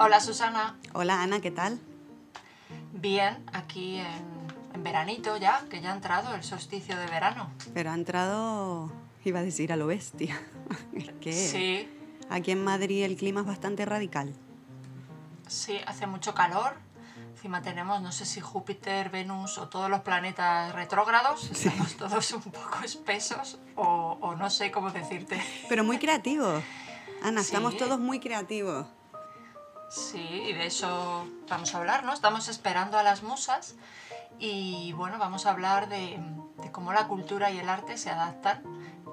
Hola Susana. Hola Ana, ¿qué tal? Bien, aquí en, en veranito ya, que ya ha entrado el solsticio de verano. Pero ha entrado, iba a decir a lo bestia. Es que Sí, aquí en Madrid el clima es bastante radical. sí, hace mucho calor. Encima tenemos, no sé si Júpiter, Venus o todos los planetas retrógrados. Estamos todos un poco espesos o, o no sé cómo decirte. Pero muy creativos. Ana, Sí. estamos todos muy creativos. Sí, y de eso vamos a hablar, ¿no? Estamos esperando a las musas y bueno, vamos a hablar de, de cómo la cultura y el arte se adaptan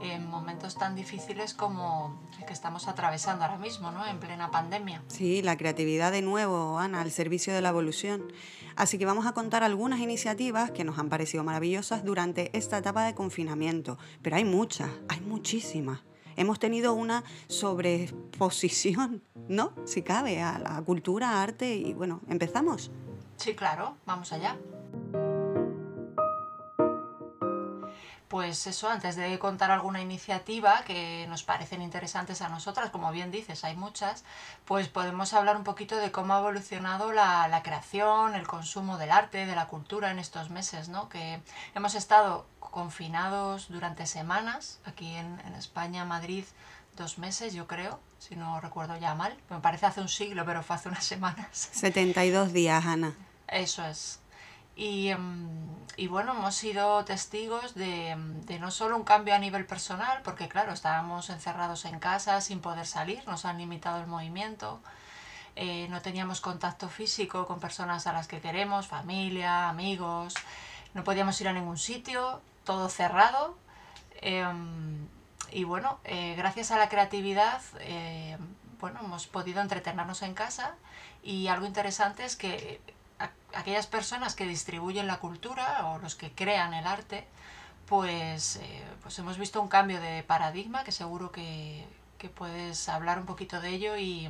en momentos tan difíciles como el que estamos atravesando ahora mismo, ¿no? En plena pandemia. Sí, la creatividad de nuevo, Ana, al servicio de la evolución. Así que vamos a contar algunas iniciativas que nos han parecido maravillosas durante esta etapa de confinamiento. Pero hay muchas, hay muchísimas. Hemos tenido una sobreexposición, ¿no? Si cabe, a la cultura, arte y bueno, empezamos. Sí, claro, vamos allá. Pues eso, antes de contar alguna iniciativa que nos parecen interesantes a nosotras, como bien dices, hay muchas, pues podemos hablar un poquito de cómo ha evolucionado la, la creación, el consumo del arte, de la cultura en estos meses, ¿no? Que hemos estado confinados durante semanas, aquí en, en España, Madrid, dos meses, yo creo, si no recuerdo ya mal. Me parece hace un siglo, pero fue hace unas semanas. 72 días, Ana. Eso es. Y, em, y bueno, hemos sido testigos de, em, de no solo un cambio a nivel personal, porque claro, estábamos encerrados en casa sin poder salir, nos han limitado el movimiento, eh, no teníamos contacto físico con personas a las que queremos, familia, amigos, no podíamos ir a ningún sitio, todo cerrado. em, y bueno, eh, gracias a la creatividad, eh, bueno, hemos podido entretenernos en casa y algo interesante es que aquellas personas que distribuyen la cultura o los que crean el arte, pues, eh, pues hemos visto un cambio de paradigma que seguro que, que puedes hablar un poquito de ello y,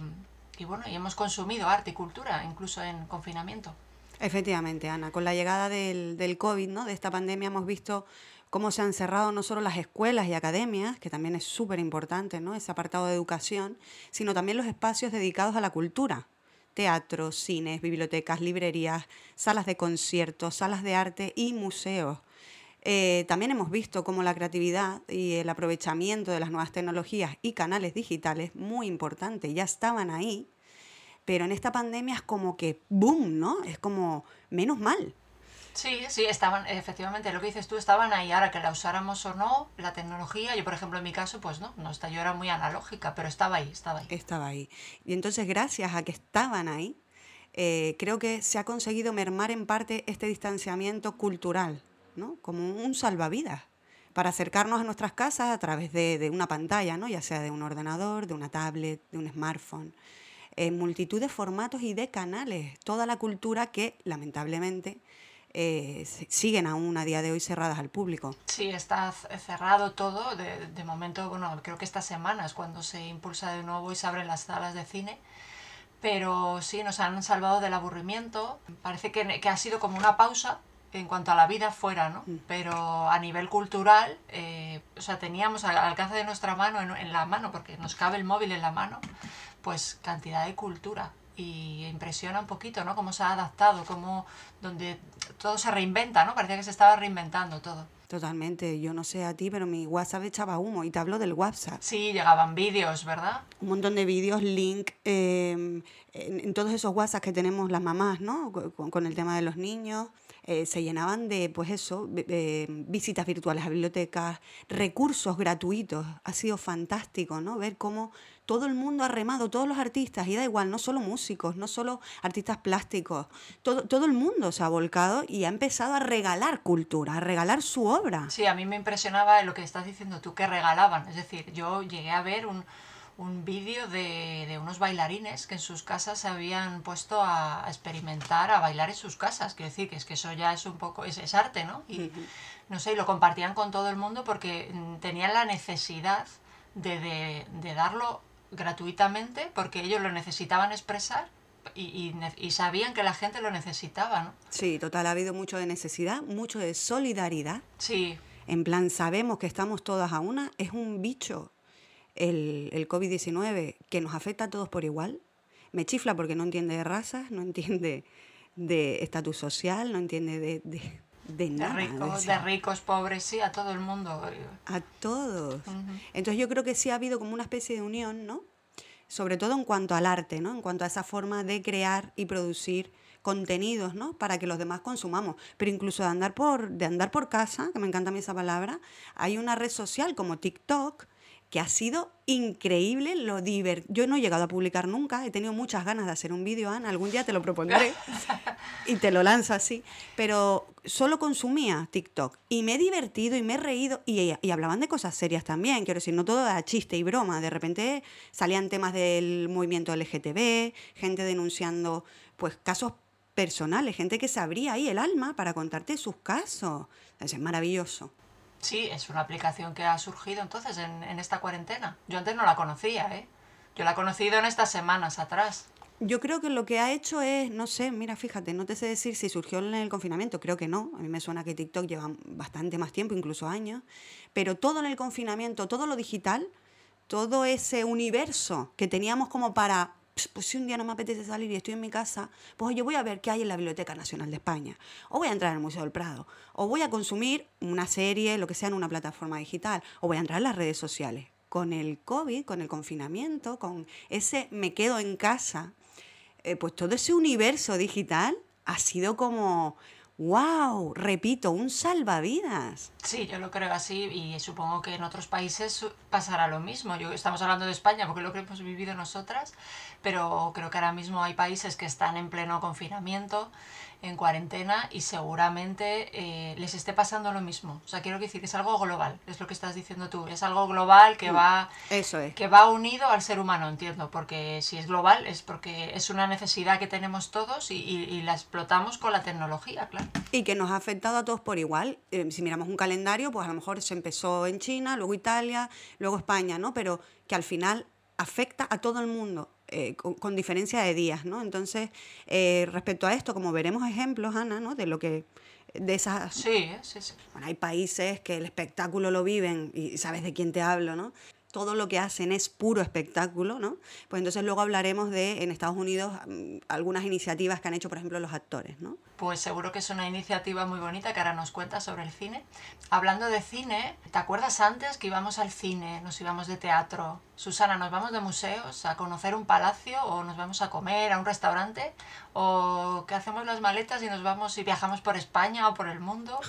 y bueno, y hemos consumido arte y cultura incluso en confinamiento. Efectivamente, Ana, con la llegada del, del COVID, ¿no? de esta pandemia, hemos visto cómo se han cerrado no solo las escuelas y academias, que también es súper importante, ¿no? ese apartado de educación, sino también los espacios dedicados a la cultura. Teatros, cines, bibliotecas, librerías, salas de conciertos, salas de arte y museos. Eh, también hemos visto cómo la creatividad y el aprovechamiento de las nuevas tecnologías y canales digitales, muy importante, ya estaban ahí, pero en esta pandemia es como que boom, ¿no? Es como menos mal. Sí, sí, estaban, efectivamente, lo que dices tú, estaban ahí. Ahora que la usáramos o no, la tecnología, yo por ejemplo en mi caso, pues no, no está, yo era muy analógica, pero estaba ahí, estaba ahí. Estaba ahí. Y entonces, gracias a que estaban ahí, eh, creo que se ha conseguido mermar en parte este distanciamiento cultural, ¿no? Como un salvavidas para acercarnos a nuestras casas a través de, de una pantalla, ¿no? Ya sea de un ordenador, de una tablet, de un smartphone. En multitud de formatos y de canales. Toda la cultura que, lamentablemente, eh, siguen aún a día de hoy cerradas al público. Sí, está cerrado todo. De, de momento, bueno, creo que esta semana es cuando se impulsa de nuevo y se abren las salas de cine. Pero sí, nos han salvado del aburrimiento. Parece que, que ha sido como una pausa en cuanto a la vida fuera, ¿no? Pero a nivel cultural, eh, o sea, teníamos al alcance de nuestra mano, en, en la mano, porque nos cabe el móvil en la mano, pues cantidad de cultura. Y impresiona un poquito, ¿no? Cómo se ha adaptado, cómo donde todo se reinventa, ¿no? Parecía que se estaba reinventando todo. Totalmente. Yo no sé a ti, pero mi WhatsApp echaba humo. Y te hablo del WhatsApp. Sí, llegaban vídeos, ¿verdad? un montón de vídeos, link, eh, en, en todos esos WhatsApp que tenemos las mamás, ¿no? Co- Con, con el tema de los niños, eh, se llenaban de, pues eso, eh, visitas virtuales a bibliotecas, recursos gratuitos. Ha sido fantástico, ¿no? Ver cómo todo el mundo ha remado, todos los artistas, y da igual, no solo músicos, no solo artistas plásticos, todo, todo el mundo se ha volcado y ha empezado a regalar cultura, a regalar su obra. Sí, a mí me impresionaba lo que estás diciendo tú, que regalaban. Es decir, yo llegué a ver un, un vídeo de, de unos bailarines que en sus casas se habían puesto a, a experimentar, a bailar en sus casas. Quiero decir que es que eso ya es un poco, es, es arte, ¿no? Y no sé, y lo compartían con todo el mundo porque mm, tenían la necesidad de, de, de darlo gratuitamente porque ellos lo necesitaban expresar y, y y sabían que la gente lo necesitaba, ¿no? Sí, total, ha habido mucho de necesidad, mucho de solidaridad. Sí, En plan, sabemos que estamos todas a una, es un bicho, el, el COVID-19, que nos afecta a todos por igual. me chifla porque no entiende de razas, no entiende de estatus social, no entiende de, de, de De nada. ricos, decía. de ricos, pobres, sí, a todo el mundo. A todos. Entonces yo creo que sí ha habido como una especie de unión, ¿no? Sobre todo en cuanto al arte, ¿no? En cuanto a esa forma de crear y producir contenidos, ¿no? Para que los demás consumamos. Pero incluso de andar por, de andar por casa, que me encanta a mí esa palabra, hay una red social como TikTok que ha sido increíble lo divertido. Yo no he llegado a publicar nunca, he tenido muchas ganas de hacer un vídeo, Ana, algún día te lo propondré y te lo lanzo así, pero solo consumía TikTok y me he divertido y me he reído y, y hablaban de cosas serias también, quiero decir, no todo era chiste y broma, de repente salían temas del movimiento LGTB, gente denunciando pues casos personales, gente que se abría ahí el alma para contarte sus casos. Es maravilloso. Sí, es una aplicación que ha surgido entonces en, esta cuarentena. Yo antes no la conocía, ¿eh? Yo la he conocido en estas semanas atrás. Yo creo que lo que ha hecho es, no sé, mira, fíjate, no te sé decir si surgió en el confinamiento, creo que no. A mí me suena que TikTok lleva bastante más tiempo, incluso años. Pero todo en el confinamiento, todo lo digital, todo ese universo que teníamos como para, "Ps, pues si un día no me apetece salir y estoy en mi casa, pues yo voy a ver qué hay en la Biblioteca Nacional de España, o voy a entrar al Museo del Prado, o voy a consumir una serie, lo que sea, en una plataforma digital, o voy a entrar a las redes sociales. Con el COVID, con el confinamiento, con ese me quedo en casa, eh, pues todo ese universo digital ha sido como, wow, repito, un salvavidas. Sí, yo lo creo así y supongo que en otros países pasará lo mismo. Yo, estamos hablando de España porque lo que hemos vivido nosotras, pero creo que ahora mismo hay países que están en pleno confinamiento, en cuarentena y seguramente eh, les esté pasando lo mismo. O sea, quiero decir que es algo global, es lo que estás diciendo tú. Es algo global que va Eso es. que va unido al ser humano, entiendo, porque si es global es porque es una necesidad que tenemos todos y, y- y la explotamos con la tecnología, claro. Y que nos ha afectado a todos por igual. Eh, si miramos un calendario, pues a lo mejor se empezó en China, luego Italia, luego España, ¿no? Pero que al final afecta a todo el mundo. Eh, con, con diferencia de días, ¿no? Entonces, eh, respecto a esto, como veremos ejemplos, Ana, ¿no? De lo que, de esas Sí, sí, sí. Bueno, hay países que el espectáculo lo viven y sabes de quién te hablo, ¿no? Todo lo que hacen es puro espectáculo, ¿no? Pues entonces luego hablaremos de, en Estados Unidos, mm, algunas iniciativas que han hecho, por ejemplo, los actores, ¿no? Pues seguro que es una iniciativa muy bonita que ahora nos cuenta sobre el cine. Hablando de cine, ¿te acuerdas antes que íbamos al cine, nos íbamos de teatro? Susana, ¿nos vamos de museos a conocer un palacio o nos vamos a comer a un restaurante? ¿O que hacemos las maletas y nos vamos y viajamos por España o por el mundo?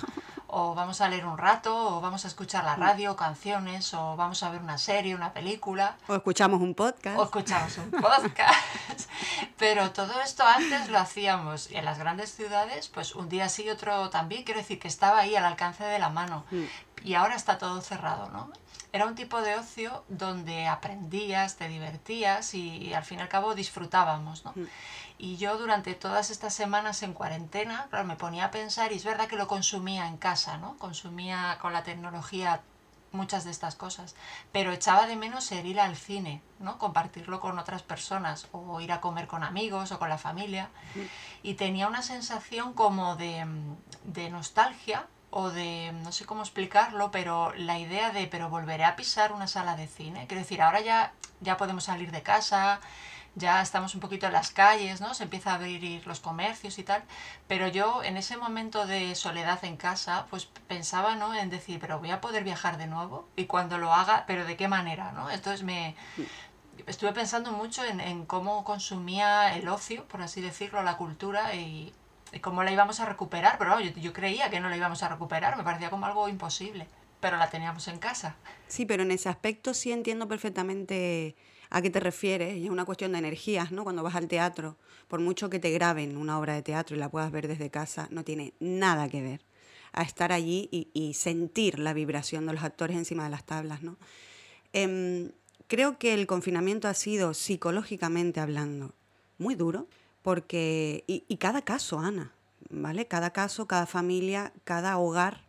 ¿O vamos a leer un rato? ¿O vamos a escuchar la radio, canciones? ¿O vamos a ver una serie, una película? O escuchamos un podcast. o escuchamos un podcast. Pero todo esto antes lo hacíamos en las grandes ciudades, pues un día sí, otro también. Quiero decir que estaba ahí al alcance de la mano. Y ahora está todo cerrado, ¿no? Era un tipo de ocio donde aprendías, te divertías y, al fin y al cabo disfrutábamos, ¿no? Y yo durante todas estas semanas en cuarentena, claro, me ponía a pensar y es verdad que lo consumía en casa, ¿no? Consumía con la tecnología muchas de estas cosas, pero echaba de menos el ir al cine, ¿no? Compartirlo con otras personas o ir a comer con amigos o con la familia y tenía una sensación como de, de nostalgia o de, no sé cómo explicarlo, pero la idea de, pero volveré a pisar una sala de cine. Quiero decir, ahora ya, ya podemos salir de casa, ya estamos un poquito en las calles, ¿no? Se empieza a abrir los comercios y tal, pero yo en ese momento de soledad en casa, pues pensaba, ¿no? En decir, pero voy a poder viajar de nuevo y cuando lo haga, pero de qué manera, ¿no? Entonces me estuve pensando mucho en, en cómo consumía el ocio, por así decirlo, la cultura y, y cómo la íbamos a recuperar, pero yo, yo creía que no la íbamos a recuperar, me parecía como algo imposible, pero la teníamos en casa. Sí, pero en ese aspecto sí entiendo perfectamente a qué te refieres. Es una cuestión de energías, ¿no? Cuando vas al teatro, por mucho que te graben una obra de teatro y la puedas ver desde casa, no tiene nada que ver a estar allí y, y sentir la vibración de los actores encima de las tablas, ¿no? Em, creo que el confinamiento ha sido, psicológicamente hablando, muy duro, porque, y, y cada caso, Ana, ¿vale? Cada caso, cada familia, cada hogar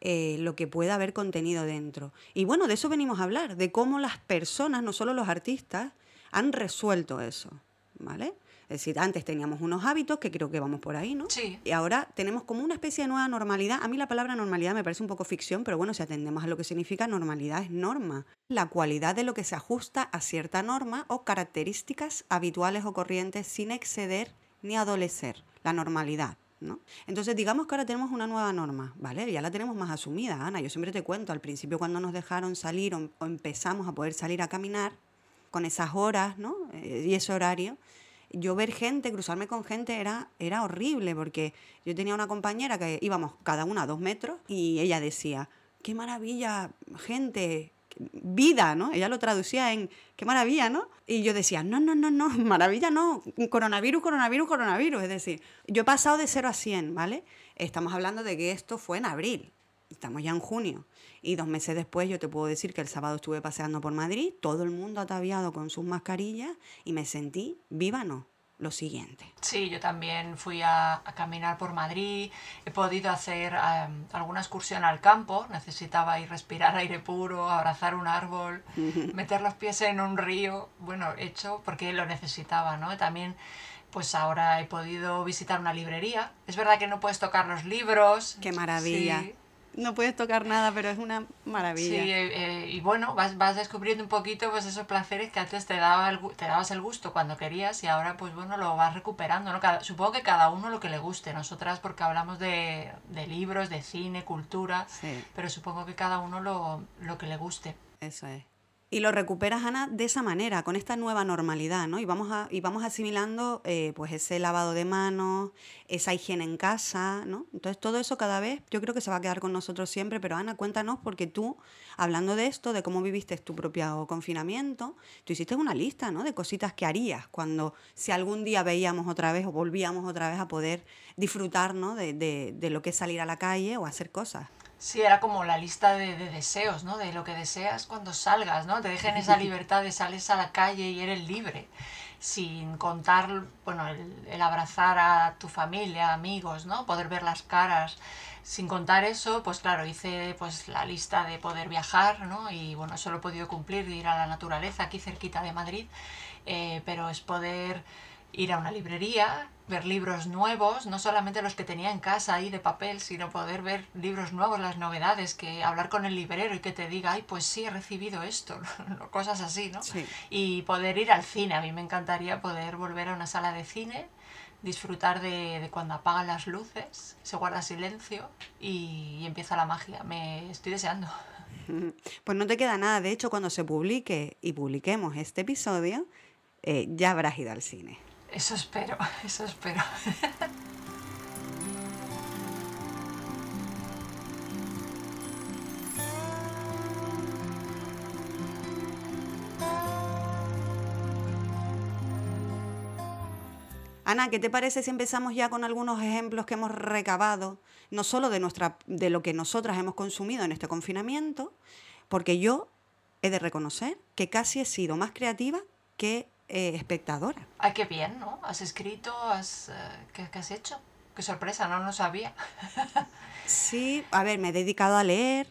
eh, lo que pueda haber contenido dentro. Y bueno, de eso venimos a hablar, de cómo las personas, no solo los artistas, han resuelto eso, ¿vale? Es decir, antes teníamos unos hábitos, que creo que vamos por ahí, ¿no? Sí. Y ahora tenemos como una especie de nueva normalidad. A mí la palabra normalidad me parece un poco ficción, pero bueno, si atendemos a lo que significa normalidad es norma. La cualidad de lo que se ajusta a cierta norma o características habituales o corrientes sin exceder ni adolecer. La normalidad. Entonces, digamos que ahora tenemos una nueva norma, ¿vale? Ya la tenemos más asumida, Ana. Yo siempre te cuento, al principio cuando nos dejaron salir o, o empezamos a poder salir a caminar, con esas horas, ¿no? Eh, y ese horario, yo ver gente, cruzarme con gente era, era horrible, porque yo tenía una compañera que íbamos cada una a dos metros y ella decía, qué maravilla, gente, vida, ¿no? Ella lo traducía en qué maravilla, ¿no? Y yo decía, no, no, no, no, maravilla no, coronavirus, coronavirus, coronavirus. Es decir, yo he pasado de 0 a 100, ¿vale? Estamos hablando de que esto fue en abril, estamos ya en junio. Y dos meses después yo te puedo decir que el sábado estuve paseando por Madrid, todo el mundo ataviado con sus mascarillas y me sentí viva, no, lo siguiente. Sí, yo también fui a, a caminar por Madrid, he podido hacer um, alguna excursión al campo, necesitaba ir respirar aire puro, abrazar un árbol, meter los pies en un río, bueno, hecho porque lo necesitaba, ¿no? También pues ahora he podido visitar una librería. Es verdad que no puedes tocar los libros. Qué maravilla. Sí no puedes tocar nada, pero es una maravilla. Sí, eh, y bueno, vas, vas descubriendo un poquito pues esos placeres que antes te, daba el, te dabas el gusto cuando querías y ahora pues bueno, lo vas recuperando. ¿no? Cada, supongo que cada uno lo que le guste. Nosotras porque hablamos de, de libros, de cine, cultura, Sí. pero supongo que cada uno lo, lo que le guste. Eso es. Y lo recuperas, Ana, de esa manera, con esta nueva normalidad, ¿no? Y vamos, a, y vamos asimilando eh, pues ese lavado de manos, esa higiene en casa, ¿no? Entonces todo eso cada vez yo creo que se va a quedar con nosotros siempre, pero Ana, cuéntanos, porque tú, hablando de esto, de cómo viviste tu propio confinamiento, tú hiciste una lista, ¿no? De cositas que harías cuando, si algún día veíamos otra vez o volvíamos otra vez a poder disfrutar, ¿no? De, de, de lo que es salir a la calle o hacer cosas. Sí, era como la lista de, de, deseos, ¿no? De lo que deseas cuando salgas, ¿no? Te dejen esa libertad de sales a la calle y eres libre, sin contar, bueno, el, el, abrazar a tu familia, amigos, ¿no? Poder ver las caras. Sin contar eso, pues claro, hice pues la lista de poder viajar, ¿no? Y bueno, eso lo he podido cumplir, ir a la naturaleza aquí cerquita de Madrid, eh, pero es poder ir a una librería, ver libros nuevos, no solamente los que tenía en casa ahí de papel, sino poder ver libros nuevos, las novedades, que hablar con el librero y que te diga, ay, pues sí, he recibido esto, cosas así, ¿no? Sí. Y poder ir al cine, a mí me encantaría poder volver a una sala de cine, disfrutar de, de cuando apagan las luces, se guarda silencio y, y empieza la magia, me estoy deseando. Pues no te queda nada, de hecho, cuando se publique y publiquemos este episodio, eh, ya habrás ido al cine. Eso espero, eso espero. Ana, ¿qué te parece si empezamos ya con algunos ejemplos que hemos recabado, no solo de, nuestra, de lo que nosotras hemos consumido en este confinamiento, porque yo he de reconocer que casi he sido más creativa que eh, espectadora. Ay, qué bien, ¿no? ¿Has escrito? Has, uh, ¿qué, ¿qué, has hecho? Qué sorpresa, no lo sabía. sí, a ver, me he dedicado a leer.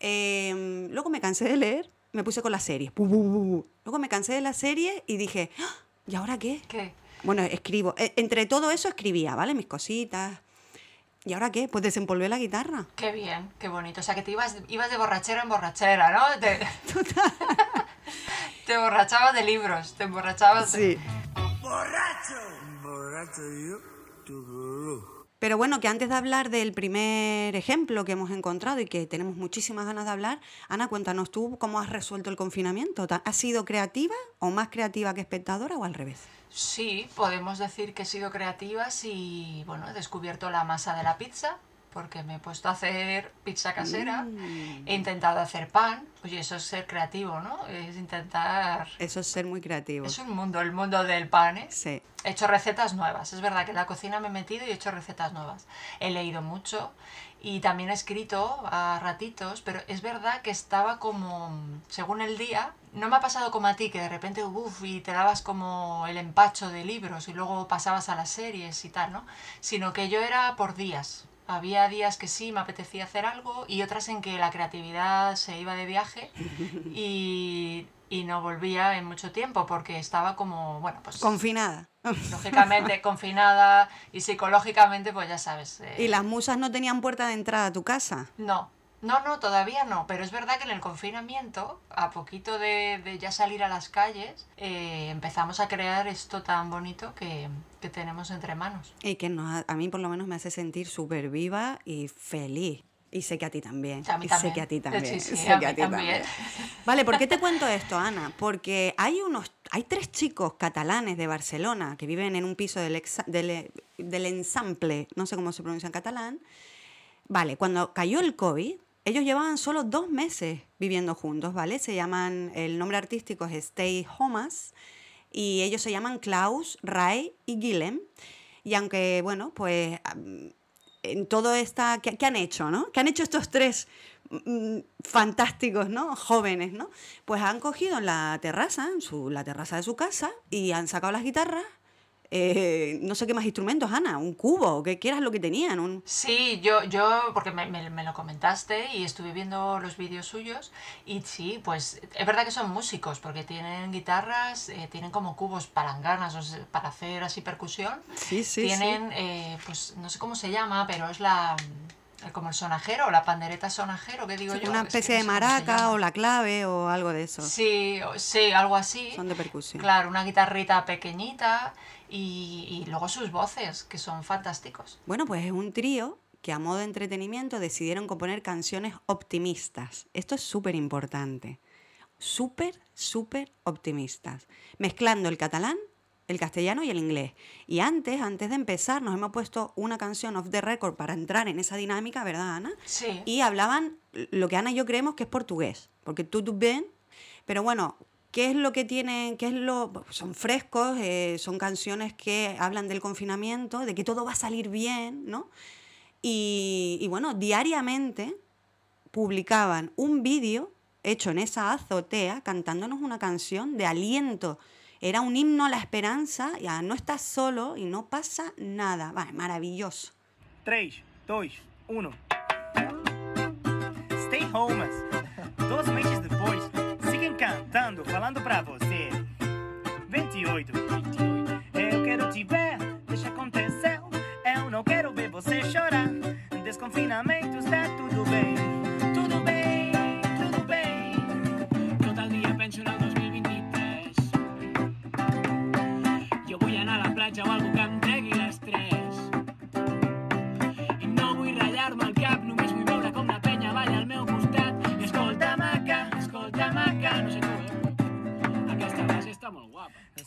Eh, luego me cansé de leer, me puse con la serie. Luego me cansé de la serie y dije, ¡Ah! ¿y ahora qué? ¿Qué? Bueno, escribo. Eh, entre todo eso escribía, ¿vale? Mis cositas. ¿Y ahora qué? Pues desempolvé la guitarra. Qué bien, qué bonito. O sea, que te ibas, ibas de borrachera en borrachera, ¿no? Te... Total. Te emborrachabas de libros, te emborrachabas Sí. de... ¡Borracho! Borracho yo. Pero bueno, que antes de hablar del primer ejemplo que hemos encontrado y que tenemos muchísimas ganas de hablar, Ana, cuéntanos tú cómo has resuelto el confinamiento. ¿Has sido creativa o más creativa que espectadora o al revés? Sí, podemos decir que he sido creativa y bueno, he descubierto la masa de la pizza porque me he puesto a hacer pizza casera, Mm. he intentado hacer pan, oye, eso es ser creativo, ¿no? Es intentar... Eso es ser muy creativo. Es un mundo, el mundo del pan, ¿eh? Sí. He hecho recetas nuevas, es verdad que en la cocina me he metido y he hecho recetas nuevas. He leído mucho y también he escrito a ratitos, pero es verdad que estaba como, según el día, no me ha pasado como a ti, que de repente, uff, y te dabas como el empacho de libros y luego pasabas a las series y tal, ¿no? Sino que yo era por días. Había días que sí me apetecía hacer algo y otras en que la creatividad se iba de viaje y y no volvía en mucho tiempo porque estaba como, bueno, pues Confinada. lógicamente confinada y psicológicamente, pues ya sabes. eh, ¿Y las musas no tenían puerta de entrada a tu casa? No, no, no, todavía no, pero es verdad que en el confinamiento, a poquito de, de ya salir a las calles, eh, empezamos a crear esto tan bonito que, que tenemos entre manos. Y que nos, a mí por lo menos me hace sentir súper viva y feliz. Y sé que a ti también. A mí y sé que a ti también. Sí, sí, sé a que mí también. Vale, ¿por qué te cuento esto, Ana? Porque hay unos, hay tres chicos catalanes de Barcelona que viven en un piso del, exa- del, del ensample, no sé cómo se pronuncia en catalán. Vale, cuando cayó el COVID, ellos llevaban solo dos meses viviendo juntos, ¿vale? Se llaman, el nombre artístico es Stay Homas y ellos se llaman Klaus, Ray y Guillem. Y aunque, bueno, pues en todo esta... ¿qué, han hecho, no? ¿Qué han hecho estos tres mm, fantásticos, ¿no? Jóvenes, ¿no? Pues han cogido en la terraza, en la terraza de su casa, y han sacado las guitarras, eh, no sé qué más instrumentos, Ana, un cubo, que quieras lo que tenían, un... Sí, yo, yo porque me, me- me lo comentaste y estuve viendo los vídeos suyos y sí, pues es verdad que son músicos porque tienen guitarras, eh, tienen como cubos palanganas o sea, para hacer así percusión. Sí, sí, tienen, eh, pues no sé cómo se llama, pero es la el- como el sonajero, la pandereta sonajero, que digo Sí, yo. una Es que especie no de maraca o la clave o algo de eso. Sí, o- sí, algo así. Son de percusión. Claro, una guitarrita pequeñita y, y luego sus voces, que son fantásticos. Bueno, pues es un trío que a modo de entretenimiento decidieron componer canciones optimistas. Esto es súper importante. Súper, súper optimistas. Mezclando el catalán, el castellano y el inglés. Y antes, antes de empezar, nos hemos puesto una canción off the record para entrar en esa dinámica, ¿verdad, Ana? Sí. Y hablaban lo que Ana y yo creemos que es portugués, porque tú, tú ven, pero bueno, ¿qué es lo que tienen? ¿Qué es lo? Son frescos, eh, son canciones que hablan del confinamiento, de que todo va a salir bien, ¿no? Y, y bueno, diariamente publicaban un vídeo hecho en esa azotea cantándonos una canción de aliento. Era un himno a la esperanza, ya no estás solo y no pasa nada. Vale, maravilloso. 3, 2, 1. Stay homas. Dois meses depois, siguen cantando, falando pra você. 28. Eu quero te ver, deixa acontecer. Eu não quero ver você chorar. Desconfinamento está tudo bem. Tudo bem, tudo bem. Tot el dia penso en el 2023. Jo vull anar a la platja o algú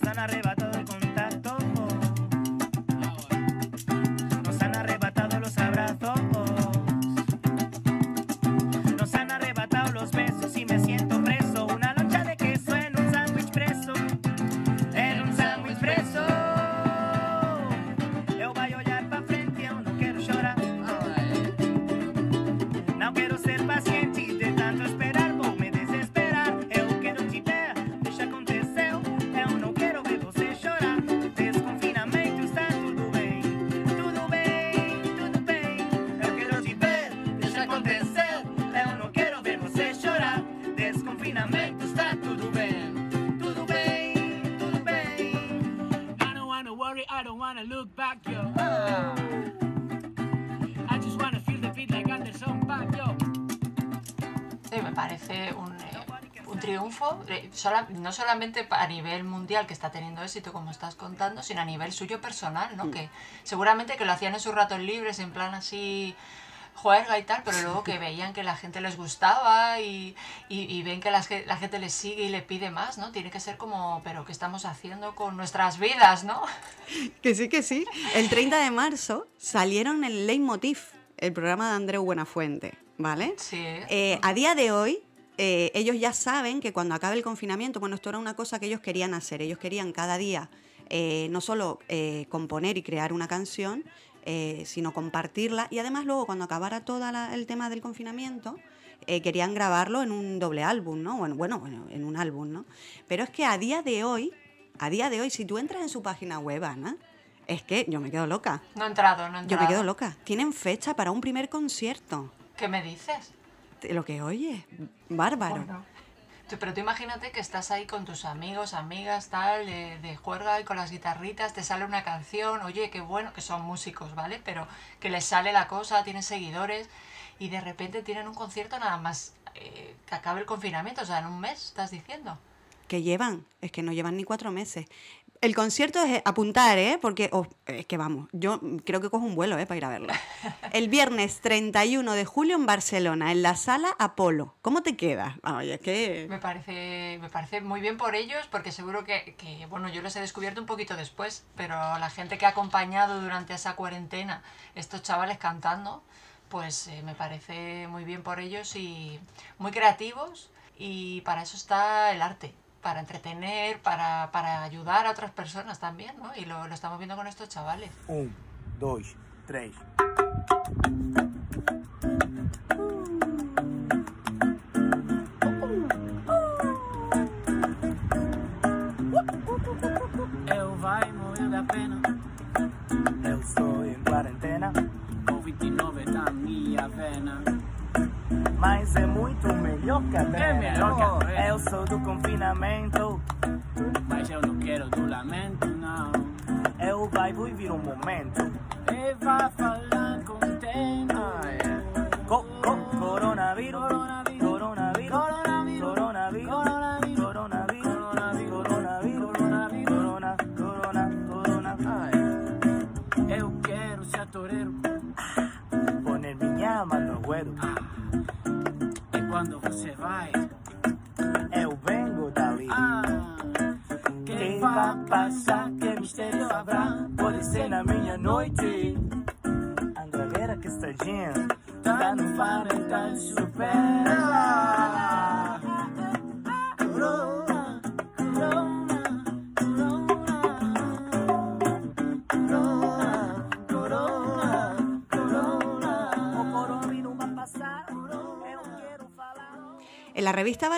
han arrebatado el Me parece un, eh, un triunfo, eh, no solamente a nivel mundial que está teniendo éxito como estás contando, sino a nivel suyo personal, ¿no? Que seguramente que lo hacían en sus ratos libres, en plan así juerga y tal, pero luego que veían que la gente les gustaba y, y- y ven que la, la gente les sigue y le pide más, ¿no? Tiene que ser como, pero ¿qué estamos haciendo con nuestras vidas, no? Que sí, que sí. El 30 de marzo salieron el Leitmotiv, el programa de Andreu Buenafuente, ¿vale? Sí. Eh, a día de hoy, eh, ellos ya saben que cuando acabe el confinamiento, bueno, esto era una cosa que ellos querían hacer. Ellos querían cada día eh, no solo eh, componer y crear una canción, eh, sino compartirla. Y además luego, cuando acabara todo el tema del confinamiento, eh, querían grabarlo en un doble álbum, ¿no? Bueno, bueno, bueno, en un álbum, ¿no? Pero es que a día de hoy, a día de hoy, si tú entras en su página web, Ana, es que yo me quedo loca. No he entrado, no he Yo entrado. me quedo loca. Tienen fecha para un primer concierto. ¿Qué me dices? Lo que oye, bárbaro. Bueno, Pero tú imagínate que estás ahí con tus amigos, amigas, tal, de, de juerga y con las guitarritas, te sale una canción, oye, qué bueno, que son músicos, ¿vale? Pero que les sale la cosa, tienen seguidores y de repente tienen un concierto nada más eh, que acabe el confinamiento, o sea, en un mes, estás diciendo. que llevan, es que no llevan ni cuatro meses. El concierto es apuntar, ¿eh? Porque oh, es que vamos, yo creo que cojo un vuelo, ¿eh? Para ir a verlo. El viernes 31 de julio en Barcelona, en la sala Apolo. ¿Cómo te quedas? Oye, es que... Me parece, me parece muy bien por ellos, porque seguro que, que, bueno, yo los he descubierto un poquito después, pero la gente que ha acompañado durante esa cuarentena estos chavales cantando, pues eh, me parece muy bien por ellos y muy creativos y para eso está el arte, para entretener, para, para ayudar a otras personas también, ¿no? Y lo, lo estamos viendo con estos chavales. Um, dois, três.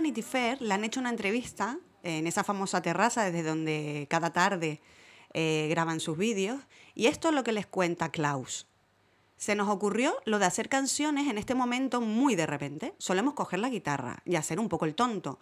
Vanity Fair le han hecho una entrevista en esa famosa terraza desde donde cada tarde eh, graban sus vídeos. Y esto es lo que les cuenta Klaus. Se nos ocurrió lo de hacer canciones en este momento muy de repente. Solemos coger la guitarra y hacer un poco el tonto.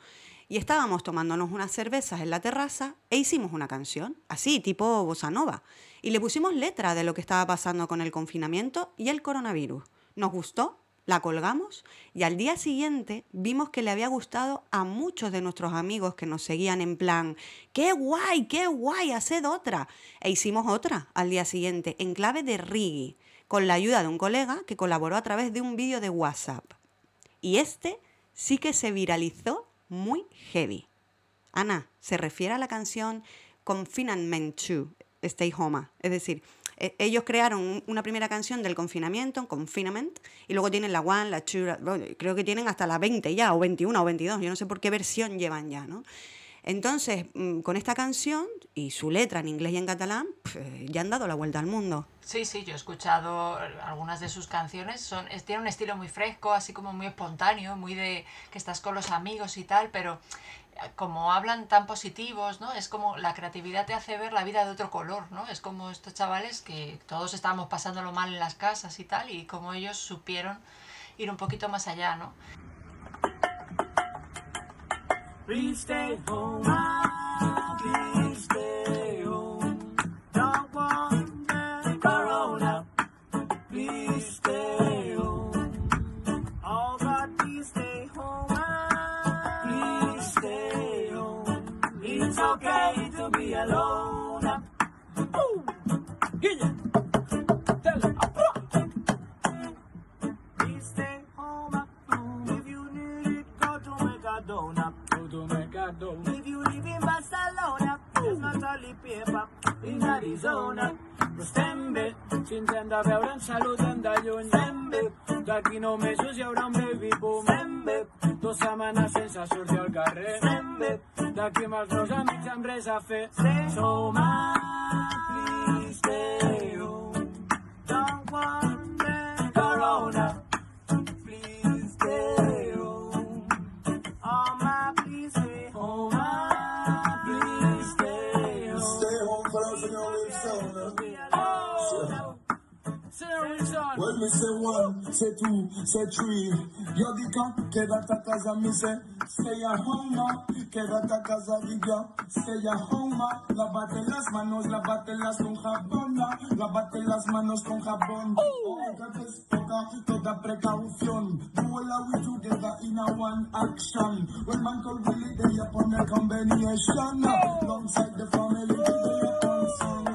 Y estábamos tomándonos unas cervezas en la terraza e hicimos una canción, así, tipo bossa nova. Y le pusimos letra de lo que estaba pasando con el confinamiento y el coronavirus. Nos gustó, la colgamos y al día siguiente vimos que le había gustado a muchos de nuestros amigos que nos seguían en plan, ¡qué guay, qué guay, haced otra! E hicimos otra al día siguiente en clave de reggae, con la ayuda de un colega que colaboró a través de un vídeo de WhatsApp. Y este sí que se viralizó muy heavy. Ana, se refiere a la canción Confinement 2, Stay Home. Es decir, e- ellos crearon un- una primera canción del confinamiento, Confinement, y luego tienen la One, la Two, creo que tienen hasta la 20 ya, o 21 o 22, yo no sé por qué versión llevan ya, ¿no? Entonces, mm, con esta canción y su letra en inglés y en catalán, pf, ya han dado la vuelta al mundo. Sí, sí, yo he escuchado algunas de sus canciones, son, tiene un estilo muy fresco, así como muy espontáneo, muy de que estás con los amigos y tal, pero como hablan tan positivos, ¿no? Es como la creatividad te hace ver la vida de otro color, ¿no? Es como estos chavales que todos estábamos pasándolo mal en las casas y tal, y como ellos supieron ir un poquito más allá, ¿no? Guille. Tell. Please stay home. If you need it, go to Mercadona. Go to Mercado. If you live in Barcelona, there's not only paper. In Arizona, estem bé. Si ens hem de veure, ens saludem de lluny. Estem bé. D'aquí nou mesos hi haurà un baby boom. Estem bé. Dos setmanes sense sortir al carrer. Estem bé. D'aquí amb els meus amics amb res a fer. Som a Corona. When me say one, say two, say three. Yo dica, quédate a casa, me say, stay at home. Quédate a casa, diga, stay at home. Lávate las manos, lávatelas con jabón. Lávate las manos con jabón. Entonces toca toda precaución. Do all we together in a one action. When man call Willie, they upon a combination. Alongside the family, they are song.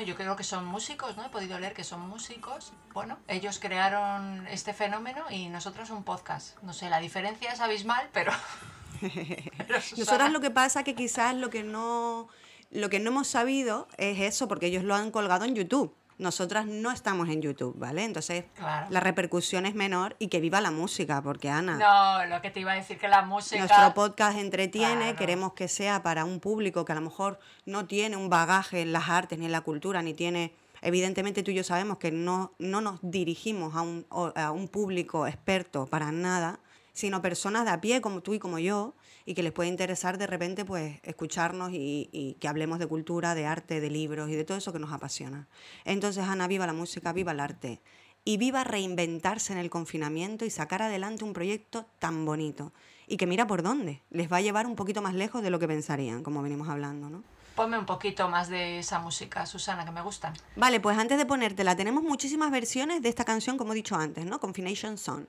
Bueno, yo creo que son músicos, ¿no? He podido leer que son músicos. Bueno, ellos crearon este fenómeno y nosotros un podcast. No sé, la diferencia es abismal, pero... pero Nosotras lo que pasa que quizás lo que no lo que no hemos sabido es eso, porque ellos lo han colgado en YouTube. Nosotras no estamos en YouTube, ¿vale? Entonces Claro. la repercusión es menor y que viva la música, porque Ana, No, lo que te iba a decir que la música... nuestro podcast entretiene, Claro. queremos que sea para un público que a lo mejor no tiene un bagaje en las artes ni en la cultura, ni tiene... Evidentemente tú y yo sabemos que no, no nos dirigimos a un, a un público experto para nada, sino personas de a pie como tú y como yo, y que les puede interesar de repente pues escucharnos y, y que hablemos de cultura, de arte, de libros y de todo eso que nos apasiona. Entonces, Ana, viva la música, viva el arte. Y viva reinventarse en el confinamiento y sacar adelante un proyecto tan bonito. Y que mira por dónde. Les va a llevar un poquito más lejos de lo que pensarían, como venimos hablando, ¿no? Ponme un poquito más de esa música, Susana, que me gustan. Vale, pues antes de ponértela, tenemos muchísimas versiones de esta canción, como he dicho antes, ¿no? Confination Song.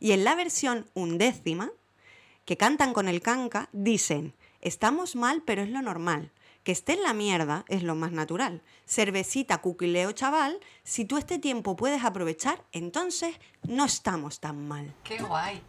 Y en la versión undécima, que cantan con el canca, dicen, estamos mal, pero es lo normal. Que esté en la mierda es lo más natural. Cervecita, cuquileo, chaval, si tú este tiempo puedes aprovechar, entonces no estamos tan mal. Qué guay.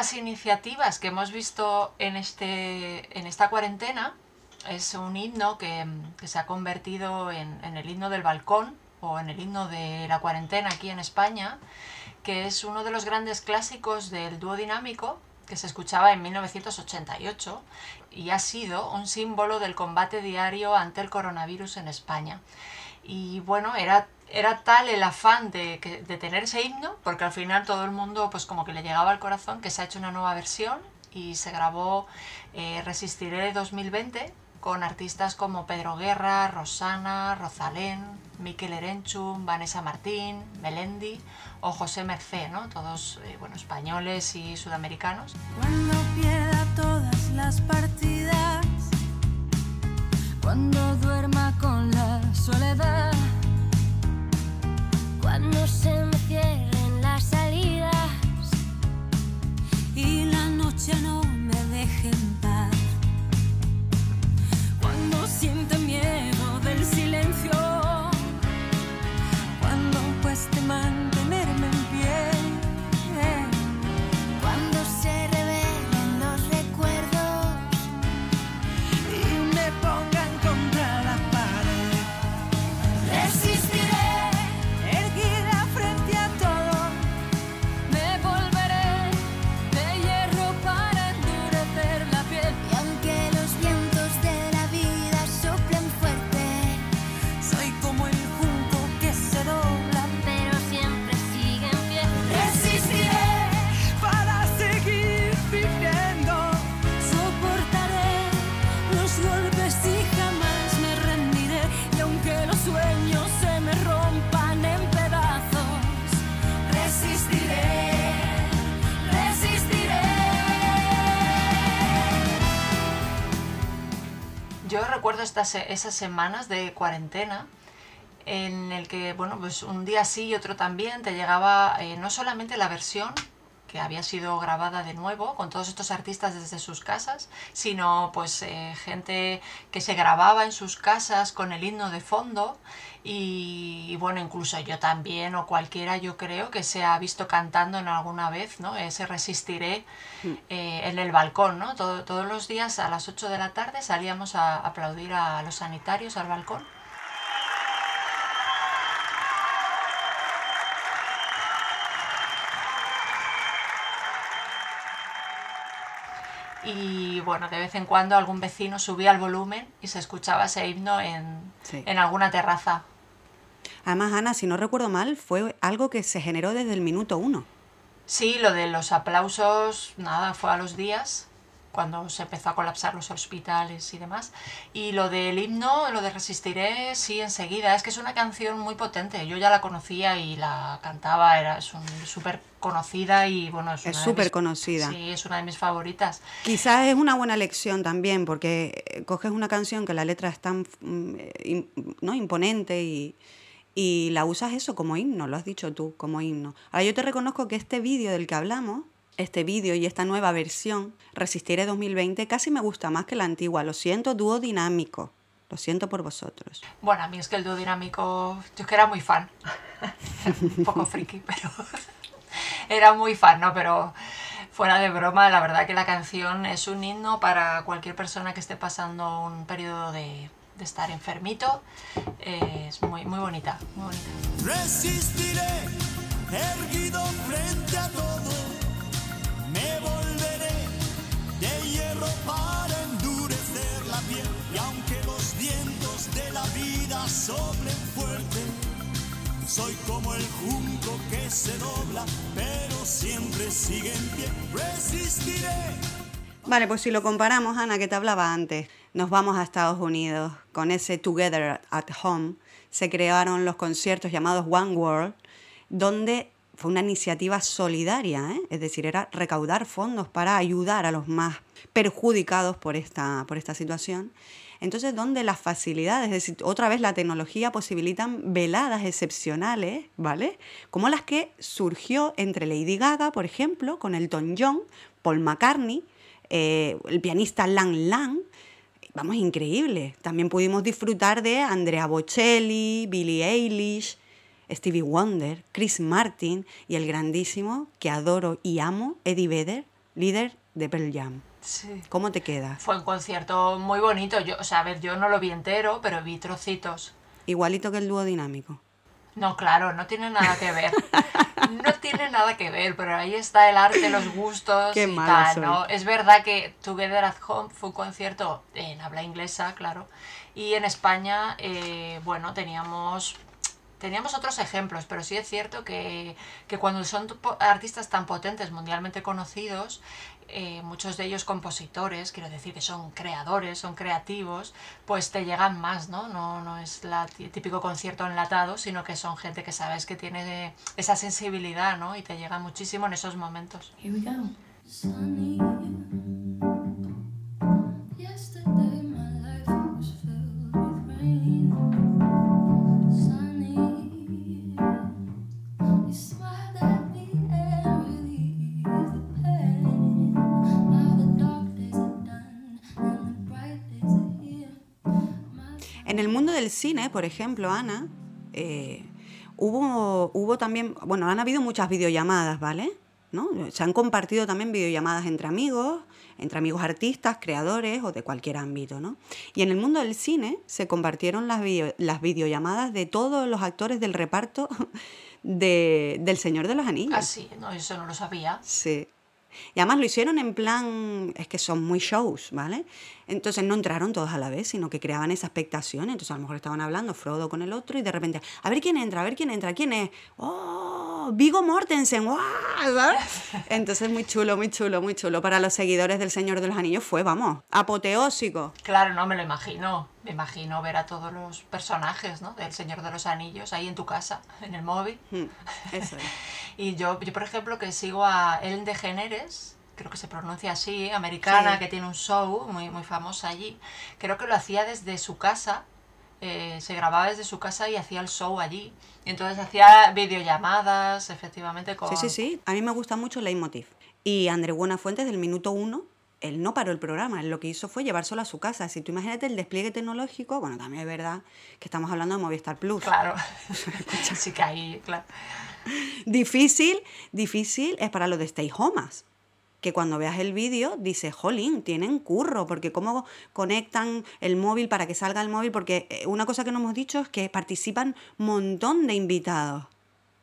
Las iniciativas que hemos visto en, este, en esta cuarentena es un himno que, se ha convertido en, en el himno del balcón o en el himno de la cuarentena aquí en España, que es uno de los grandes clásicos del dúo dinámico que se escuchaba en 1988 y ha sido un símbolo del combate diario ante el coronavirus en España. Y bueno, era, era tal el afán de, tener ese himno, porque al final todo el mundo pues como que le llegaba al corazón, que se ha hecho una nueva versión y se grabó eh, Resistiré 2020 con artistas como Pedro Guerra, Rosana, Rosalén, Miquel Erenchun, Vanessa Martín, Melendi o José Mercé, ¿no? Todos eh, bueno, españoles y sudamericanos. Cuando pierda todas las partidas, cuando duerma con la soledad, cuando se me cierren las salidas y la noche no me deje en paz, cuando sienta miedo. Yo recuerdo estas, esas semanas de cuarentena en el que, bueno, pues un día sí y otro también te llegaba eh, no solamente la versión que había sido grabada de nuevo con todos estos artistas desde sus casas, sino pues eh, gente que se grababa en sus casas con el himno de fondo y, y, bueno, incluso yo también o cualquiera yo creo que se ha visto cantando en alguna vez, ¿no? Ese resistiré eh, en el balcón, ¿no? Todo- todos los días a las 8 de la tarde salíamos a aplaudir a los sanitarios al balcón. Y bueno, de vez en cuando algún vecino subía el volumen y se escuchaba ese himno en, Sí. en alguna terraza. Además, Ana, si no recuerdo mal, fue algo que se generó desde el minuto uno. Sí, lo de los aplausos, nada, fue a los días, cuando se empezó a colapsar los hospitales y demás. Y lo del himno, lo de Resistiré, sí, enseguida. Es que es una canción muy potente. Yo ya la conocía y la cantaba, era es súper conocida y bueno, es, súper conocida. Sí, es una de mis favoritas. Quizás es una buena lección también, porque eh, coges una canción que la letra es tan mm, eh, ¿no? imponente y, y la usas eso como himno, lo has dicho tú, como himno. Ahora yo te reconozco que este vídeo del que hablamos, este vídeo y esta nueva versión, Resistiré 2020, casi me gusta más que la antigua. Lo siento, dúo dinámico. Lo siento por vosotros. Bueno, a mí es que el dúo dinámico, yo es que era muy fan. un poco friki, pero era muy fan, ¿no? Pero fuera de broma, la verdad que la canción es un himno para cualquier persona que esté pasando un periodo de, de estar enfermito. Eh, es muy, muy bonita, muy bonita. Resistiré, erguido frente a todo. Me volveré de hierro para endurecer la piel. Y aunque los vientos de la vida soplen fuerte, soy como el junco que se dobla, pero siempre sigue en pie. Resistiré. Vale, pues si lo comparamos, Ana, que te hablaba antes, nos vamos a Estados Unidos con ese Together at Home. Se crearon los conciertos llamados One World, donde fue una iniciativa solidaria, ¿eh? es decir, era recaudar fondos para ayudar a los más perjudicados por esta, por esta situación. Entonces, donde las facilidades, es decir, otra vez la tecnología posibilitan veladas excepcionales, ¿vale? Como las que surgió entre Lady Gaga, por ejemplo, con Elton John, Paul McCartney, eh, el pianista Lang Lang, vamos, increíble. También pudimos disfrutar de Andrea Bocelli, Billie Eilish, Stevie Wonder, Chris Martin y el grandísimo, que adoro y amo, Eddie Vedder, líder de Pearl Jam. Sí. ¿Cómo te queda? Fue un concierto muy bonito. Yo, o sea, a ver, yo no lo vi entero, pero vi trocitos. Igualito que el dúo dinámico. No, claro, no tiene nada que ver. No tiene nada que ver, pero ahí está el arte, los gustos Qué y mala tal, soy. ¿no? Es verdad que Together at Home fue un concierto en habla inglesa, claro, y en España, eh, bueno, teníamos teníamos otros ejemplos, pero sí es cierto que, que cuando son artistas tan potentes, mundialmente conocidos, eh, muchos de ellos compositores, quiero decir que son creadores, son creativos, pues te llegan más, ¿no? No, no es la tí- típico concierto enlatado, sino que son gente que sabes que tiene esa sensibilidad, ¿no? Y te llega muchísimo en esos momentos. Here we go. Sunny. El mundo del cine, por ejemplo, Ana, eh, hubo, hubo también, bueno, han habido muchas videollamadas, ¿vale? ¿no? Se han compartido también videollamadas entre amigos, entre amigos artistas, creadores o de cualquier ámbito, ¿no? Y en el mundo del cine se compartieron las, video- las videollamadas de todos los actores del reparto de, del Señor de los Anillos. Ah, sí, no, eso no lo sabía. Sí. Y además lo hicieron en plan, es que son muy shows, ¿vale? Entonces no entraron todos a la vez, sino que creaban esa expectación. Entonces a lo mejor estaban hablando Frodo con el otro y de repente, a ver quién entra, a ver quién entra, quién es. ¡Oh! Vigo Mortensen. ¿sabes? Entonces muy chulo, muy chulo, muy chulo. Para los seguidores del Señor de los Anillos fue, vamos, apoteósico. Claro, no me lo imagino. Me imagino ver a todos los personajes, ¿no? Del Señor de los Anillos ahí en tu casa, en el móvil. Mm, Eso es. Y yo, yo, por ejemplo, que sigo a Ellen DeGeneres, creo que se pronuncia así, americana, Sí. que tiene un show muy, muy famosa allí. Creo que lo hacía desde su casa, eh, se grababa desde su casa y hacía el show allí. Y entonces hacía videollamadas, efectivamente, con... Sí, sí, sí. A mí me gusta mucho Leitmotiv. Y André Buenafuentes, del minuto uno, él no paró el programa. Él lo que hizo fue llevárselo a su casa. Si tú imagínate el despliegue tecnológico, bueno, también es verdad que estamos hablando de Movistar Plus. Claro. sí que ahí, claro. Difícil, difícil es para los de Stay Homas. Que cuando veas el vídeo dices, jolín, tienen curro, porque cómo conectan el móvil para que salga el móvil, porque eh, una cosa que no hemos dicho es que participan montón de invitados,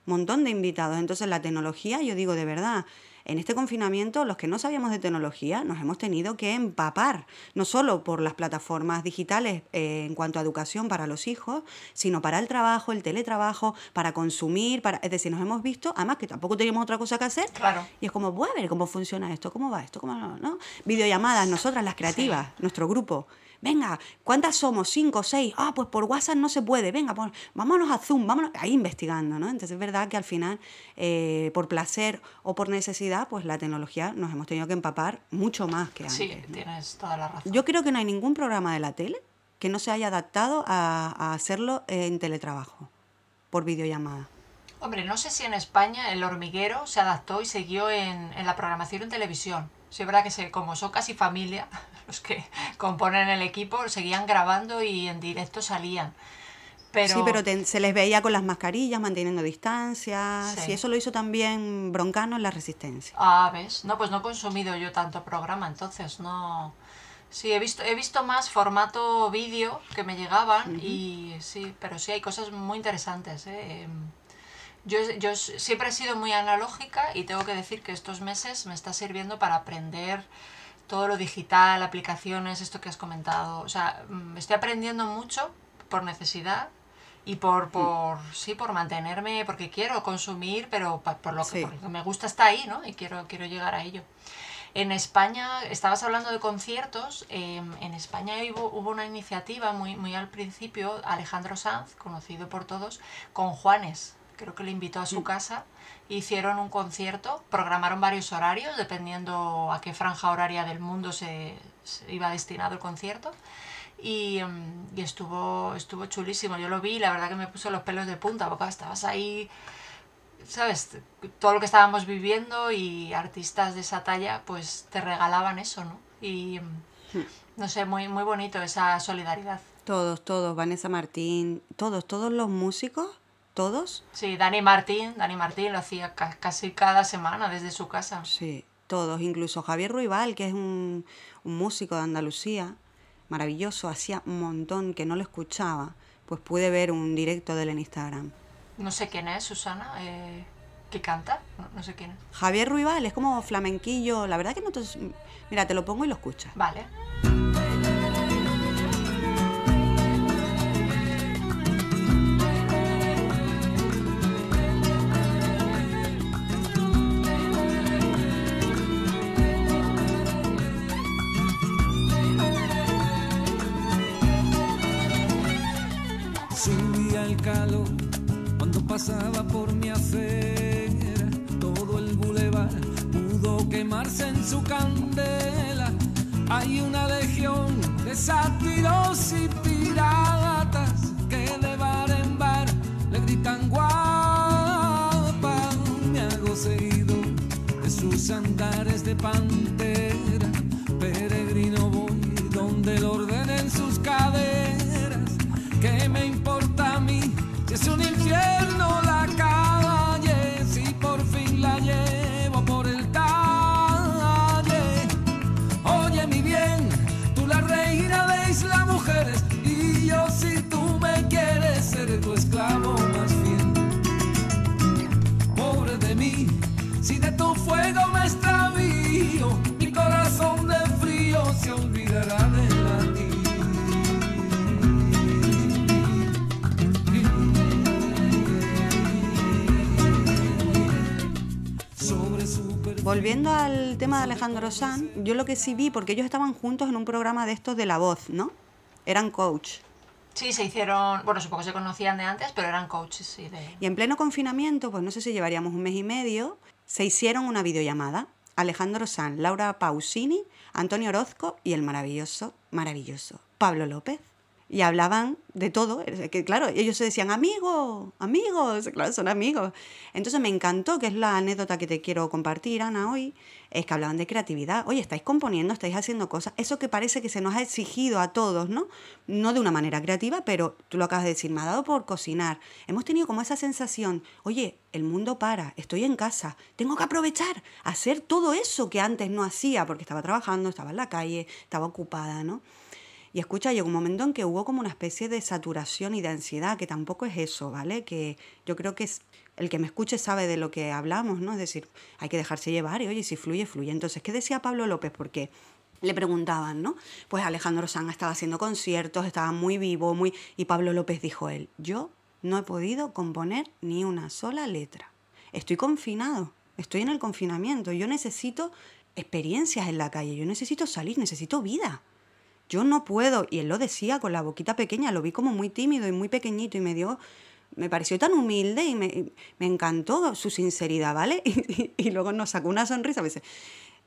montón de invitados. Entonces la tecnología, yo digo de verdad, en este confinamiento los que no sabíamos de tecnología nos hemos tenido que empapar, no solo por las plataformas digitales eh, en cuanto a educación para los hijos, sino para el trabajo, el teletrabajo, para consumir, para, es decir, nos hemos visto, además que tampoco teníamos otra cosa que hacer, Claro. y es como, voy a ver cómo funciona esto, cómo va esto, cómo no, ¿no? Videollamadas, nosotras las creativas, nuestro grupo. Venga, ¿cuántas somos? ¿Cinco, seis? Ah, pues por WhatsApp no se puede. Venga, pues vámonos a Zoom, vámonos. Ahí investigando, ¿no? Entonces es verdad que al final, eh, por placer o por necesidad, pues la tecnología nos hemos tenido que empapar mucho más que antes. Sí, ¿no? tienes toda la razón. Yo creo que no hay ningún programa de la tele que no se haya adaptado a, a hacerlo en teletrabajo, por videollamada. Hombre, no sé si en España el hormiguero se adaptó y siguió en, en la programación en televisión. Sí, es verdad que se, como son casi familia, los que componen el equipo, seguían grabando y en directo salían. Pero, Sí, pero te- se les veía con las mascarillas, manteniendo distancia. Sí. Sí, eso lo hizo también Broncano en La Resistencia. Ah, ¿ves? No, pues no he consumido yo tanto programa, entonces no... Sí, he visto, he visto más formato vídeo que me llegaban y sí, pero sí hay cosas muy interesantes. ¿eh? Yo, yo siempre he sido muy analógica y tengo que decir que estos meses me está sirviendo para aprender todo lo digital, aplicaciones, esto que has comentado. O sea, mm, estoy aprendiendo mucho por necesidad y por, por sí, por mantenerme, porque quiero consumir, pero por lo que, Sí. por lo que me gusta está ahí, ¿no? Y quiero, quiero llegar a ello. En España, estabas hablando de conciertos, eh, en España hubo, hubo una iniciativa muy, muy al principio, Alejandro Sanz, conocido por todos, con Juanes, creo que le invitó a su casa, hicieron un concierto, programaron varios horarios, dependiendo a qué franja horaria del mundo se, se iba destinado el concierto, y, mm, y estuvo, estuvo chulísimo, yo lo vi y la verdad que me puso los pelos de punta, porque estabas ahí ¿sabes? Todo lo que estábamos viviendo y artistas de esa talla, pues te regalaban eso, ¿no? Y Hmm. no sé, muy, muy bonito esa solidaridad. Todos, todos, Vanessa Martín, todos, todos los músicos, todos, Sí, Dani Martín, Dani Martín lo hacía ca- casi cada semana desde su casa. sí, todos, incluso Javier Ruibal, que es un, un músico de Andalucía, maravilloso, hacía un montón que no lo escuchaba, pues pude ver un directo de él en Instagram. No sé quién es, Susana, eh, que canta, no, no sé quién es. Javier Ruibal es como flamenquillo, la verdad que no te... Mira, te lo pongo y lo escuchas. Vale. Pasaba por mi acera. Todo el bulevar pudo quemarse en su candela. Hay una legión de sátiros y piratas que de bar en bar le gritan guapa. Me hago seguido de sus andares de pantera. Volviendo al tema de Alejandro Sanz, yo lo que sí vi, porque ellos estaban juntos en un programa de estos de La Voz, ¿no? Eran coach. Sí, se hicieron, bueno, supongo que se conocían de antes, pero eran coaches, sí, de... Y en pleno confinamiento, pues no sé si llevaríamos un mes y medio, se hicieron una videollamada. Alejandro Sanz, Laura Pausini, Antonio Orozco y el maravilloso, maravilloso Pablo López. Y hablaban de todo, que claro, ellos se decían amigos, amigos, claro, son amigos. Entonces me encantó, que es la anécdota que te quiero compartir, Ana, hoy, es que hablaban de creatividad. Oye, estáis componiendo, estáis haciendo cosas, eso que parece que se nos ha exigido a todos, ¿no? No de una manera creativa, pero tú lo acabas de decir, me ha dado por cocinar. Hemos tenido como esa sensación, oye, el mundo para, estoy en casa, tengo que aprovechar, hacer todo eso que antes no hacía, porque estaba trabajando, estaba en la calle, estaba ocupada, ¿no? Y escucha, llegó un momento en que hubo como una especie de saturación y de ansiedad, que tampoco es eso, ¿vale? Que yo creo que es, el que me escuche sabe de lo que hablamos, ¿no? Es decir, hay que dejarse llevar y oye, si fluye, fluye. Entonces, ¿qué decía Pablo López? Porque le preguntaban, ¿no? Pues Alejandro Sanz estaba haciendo conciertos, estaba muy vivo, muy... Y Pablo López dijo él, yo no he podido componer ni una sola letra. Estoy confinado, estoy en el confinamiento, yo necesito experiencias en la calle, yo necesito salir, necesito vida. Yo no puedo, y él lo decía con la boquita pequeña, lo vi como muy tímido y muy pequeñito y me dio, me pareció tan humilde y me, me encantó su sinceridad, ¿vale? Y, luego nos sacó una sonrisa, dice,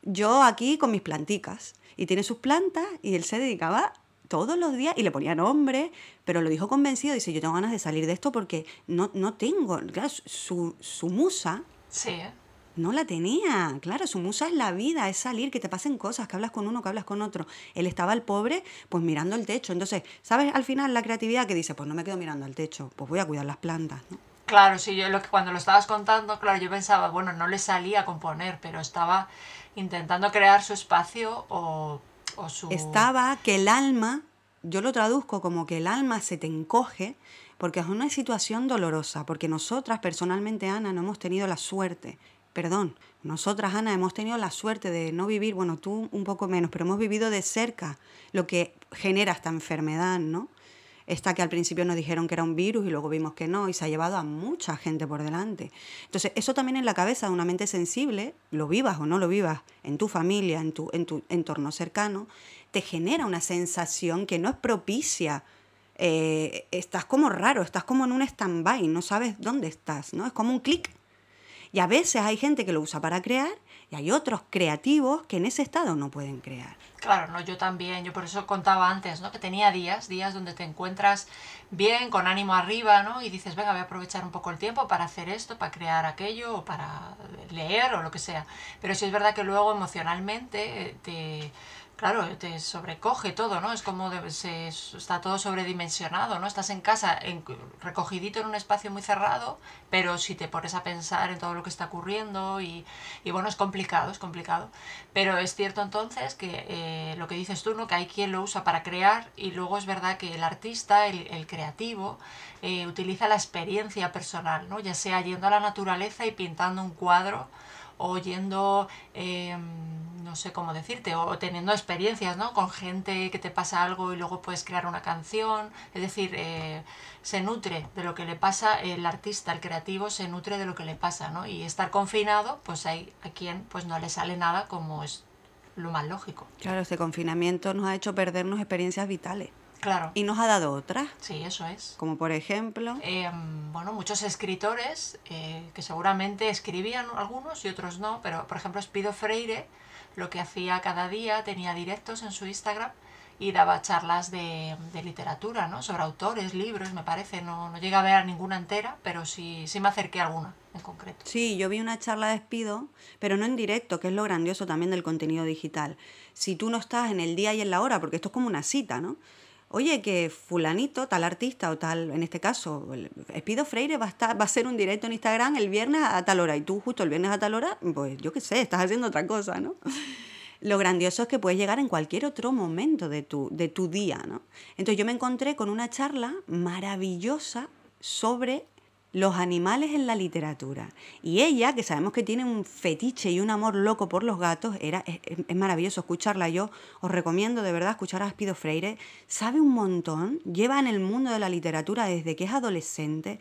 yo aquí con mis planticas, y tiene sus plantas, y él se dedicaba todos los días y le ponía nombre, pero lo dijo convencido, dice, yo tengo ganas de salir de esto porque no, no tengo, claro, su, su musa Sí, ¿eh? No la tenía, claro, su musa es la vida, es salir, que te pasen cosas, que hablas con uno, que hablas con otro. Él estaba el pobre, pues mirando el techo. Entonces, ¿sabes al final la creatividad que dice? Pues no me quedo mirando al techo, pues voy a cuidar las plantas, ¿no? Claro, sí, yo lo que cuando lo estabas contando, claro, yo pensaba, bueno, no le salía a componer, pero estaba intentando crear su espacio o, o su... Estaba que el alma, yo lo traduzco como que el alma se te encoge porque es una situación dolorosa, porque nosotras personalmente, Ana, no hemos tenido la suerte, perdón, nosotras, Ana, hemos tenido la suerte de no vivir, bueno, tú un poco menos, pero hemos vivido de cerca lo que genera esta enfermedad, ¿no? Esta que al principio nos dijeron que era un virus y luego vimos que no, y se ha llevado a mucha gente por delante. Entonces, eso también en la cabeza de una mente sensible, lo vivas o no lo vivas, en tu familia, en tu, en tu entorno cercano, te genera una sensación que no es propicia. Eh, estás como raro, estás como en un stand-by, no sabes dónde estás, ¿no? Es como un clic. Y a veces hay gente que lo usa para crear y hay otros creativos que en ese estado no pueden crear. Claro, no, yo también, yo por eso contaba antes, ¿no? Que tenía días, días donde te encuentras bien, con ánimo arriba, ¿no? Y dices, venga, voy a aprovechar un poco el tiempo para hacer esto, para crear aquello, o para leer, o lo que sea. Pero sí es verdad que luego emocionalmente eh, te... Claro, te sobrecoge todo, ¿no? Es como de- se, está todo sobredimensionado, ¿no? Estás en casa, recogidito en un espacio muy cerrado, pero si te pones a pensar en todo lo que está ocurriendo y, y bueno, es complicado, es complicado. Pero es cierto entonces que eh, lo que dices tú, ¿no? Que hay quien lo usa para crear y luego es verdad que el artista, el, el creativo, eh, utiliza la experiencia personal, ¿no? Ya sea yendo a la naturaleza y pintando un cuadro o yendo, eh, no sé cómo decirte, o teniendo experiencias, ¿no? Con gente que te pasa algo y luego puedes crear una canción. Es decir, eh, se nutre de lo que le pasa, el artista, el creativo, se nutre de lo que le pasa, ¿no? Y estar confinado, pues hay a quien pues no le sale nada como es lo más lógico. Claro, este confinamiento nos ha hecho perdernos experiencias vitales Claro. y nos ha dado otras, Sí, eso es. como por ejemplo, Eh, bueno, muchos escritores eh, que seguramente escribían algunos y otros no, pero por ejemplo Spido Freire lo que hacía cada día, tenía directos en su Instagram y daba charlas de, de literatura, ¿no? Sobre autores, libros, me parece. No, no llegué a ver ninguna entera, pero sí, sí me acerqué a alguna en concreto. Sí, yo vi una charla de Espido, pero no en directo, que es lo grandioso también del contenido digital. Si tú no estás en el día y en la hora, porque esto es como una cita, ¿no? Oye, que fulanito, tal artista o tal, en este caso, el- Espido Freire va a, estar, va a hacer un directo en Instagram el viernes a tal hora y tú justo el viernes a tal hora, pues yo qué sé, estás haciendo otra cosa, ¿no? Lo grandioso es que puedes llegar en cualquier otro momento de tu, de tu día, ¿no? Entonces yo me encontré con una charla maravillosa sobre los animales en la literatura. Y ella, que sabemos que tiene un fetiche y un amor loco por los gatos, era, es, es- maravilloso escucharla. Yo os recomiendo de verdad escuchar a Aspido Freire. Sabe un montón, lleva en el mundo de la literatura desde que es adolescente.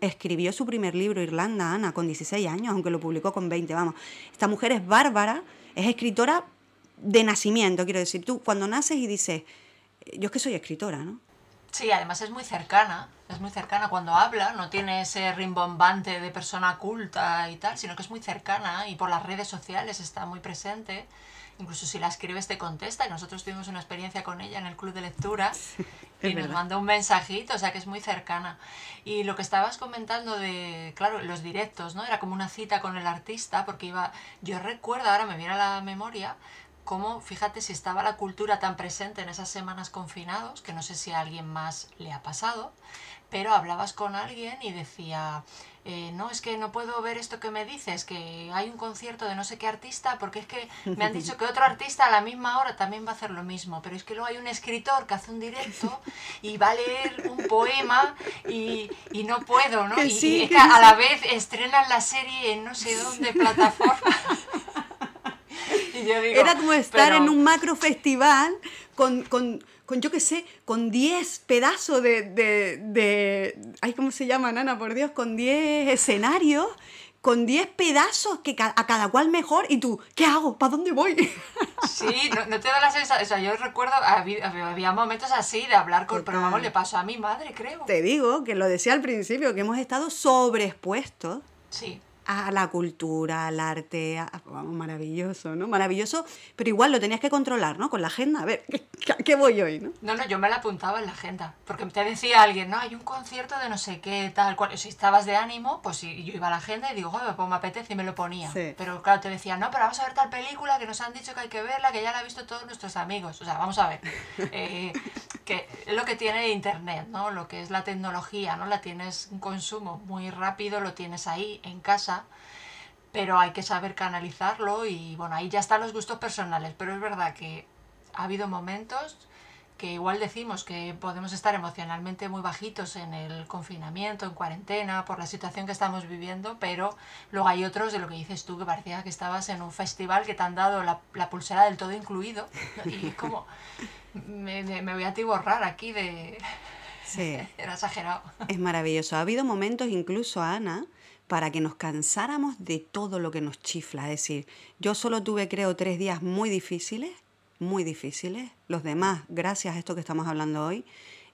Escribió su primer libro, Irlanda, Ana, con 16 años, aunque lo publicó con 20. Vamos, esta mujer es bárbara, es escritora de nacimiento, quiero decir. Tú cuando naces y dices, yo es que soy escritora, ¿no? Sí, además es muy cercana, es muy cercana cuando habla, no tiene ese rimbombante de persona culta y tal, sino que es muy cercana y por las redes sociales está muy presente. Incluso si la escribes te contesta y nosotros tuvimos una experiencia con ella en el club de lectura y nos verdad. mandó un mensajito, o sea que es muy cercana. Y lo que estabas comentando de, claro, los directos, ¿no? Era como una cita con el artista porque iba, yo recuerdo, ahora me viene a la memoria, cómo, fíjate, si estaba la cultura tan presente en esas semanas confinados, que no sé si a alguien más le ha pasado, pero hablabas con alguien y decía, eh, no, es que no puedo ver esto que me dices, que hay un concierto de no sé qué artista, porque es que me han dicho que otro artista a la misma hora también va a hacer lo mismo, pero es que luego hay un escritor que hace un directo y va a leer un poema y, y no puedo, ¿no? Que y, sí, y es que que a sí. la vez estrenan la serie en no sé dónde plataforma. Y yo digo, Era como estar pero- en un macro festival con, con, con, yo qué sé, con 10 pedazos de, de, de... Ay, ¿cómo se llama, Nana? Por Dios, con 10 escenarios, con 10 pedazos que a cada cual mejor. Y tú, ¿qué hago? ¿Para dónde voy? Sí, no, no te da la sensación. O sea, yo recuerdo, había, había momentos así de hablar con. Pero vamos, le pasó a mi madre, creo. Te digo, que lo decía al principio, que hemos estado sobreexpuestos Sí. A la cultura, al arte, a- vamos, maravilloso, ¿no? Maravilloso, pero igual lo tenías que controlar, ¿no? Con la agenda, a ver, ¿qué, qué voy hoy, no? No, no, yo me la apuntaba en la agenda. Porque te decía alguien, no, hay un concierto de no sé qué, tal cual. Si estabas de ánimo, pues yo iba a la agenda y digo, joder, pues me apetece y me lo ponía. Sí. Pero claro, te decía, no, pero vamos a ver tal película que nos han dicho que hay que verla, que ya la han visto todos nuestros amigos. O sea, vamos a ver. Eh, que es lo que tiene Internet, ¿no? Lo que es la tecnología, ¿no? La tienes un consumo muy rápido, lo tienes ahí en casa. Pero hay que saber canalizarlo y bueno, ahí ya están los gustos personales, pero es verdad que ha habido momentos que igual decimos que podemos estar emocionalmente muy bajitos en el confinamiento, en cuarentena, por la situación que estamos viviendo, pero luego hay otros de lo que dices tú, que parecía que estabas en un festival que te han dado la, la pulsera del todo incluido y es como, me, me- voy a atiborrar aquí de... Sí. Era exagerado. Es maravilloso. Ha habido momentos incluso, Ana, para que nos cansáramos de todo lo que nos chifla. Es decir, yo solo tuve, creo, tres días muy difíciles, muy difíciles. Los demás, gracias a esto que estamos hablando hoy,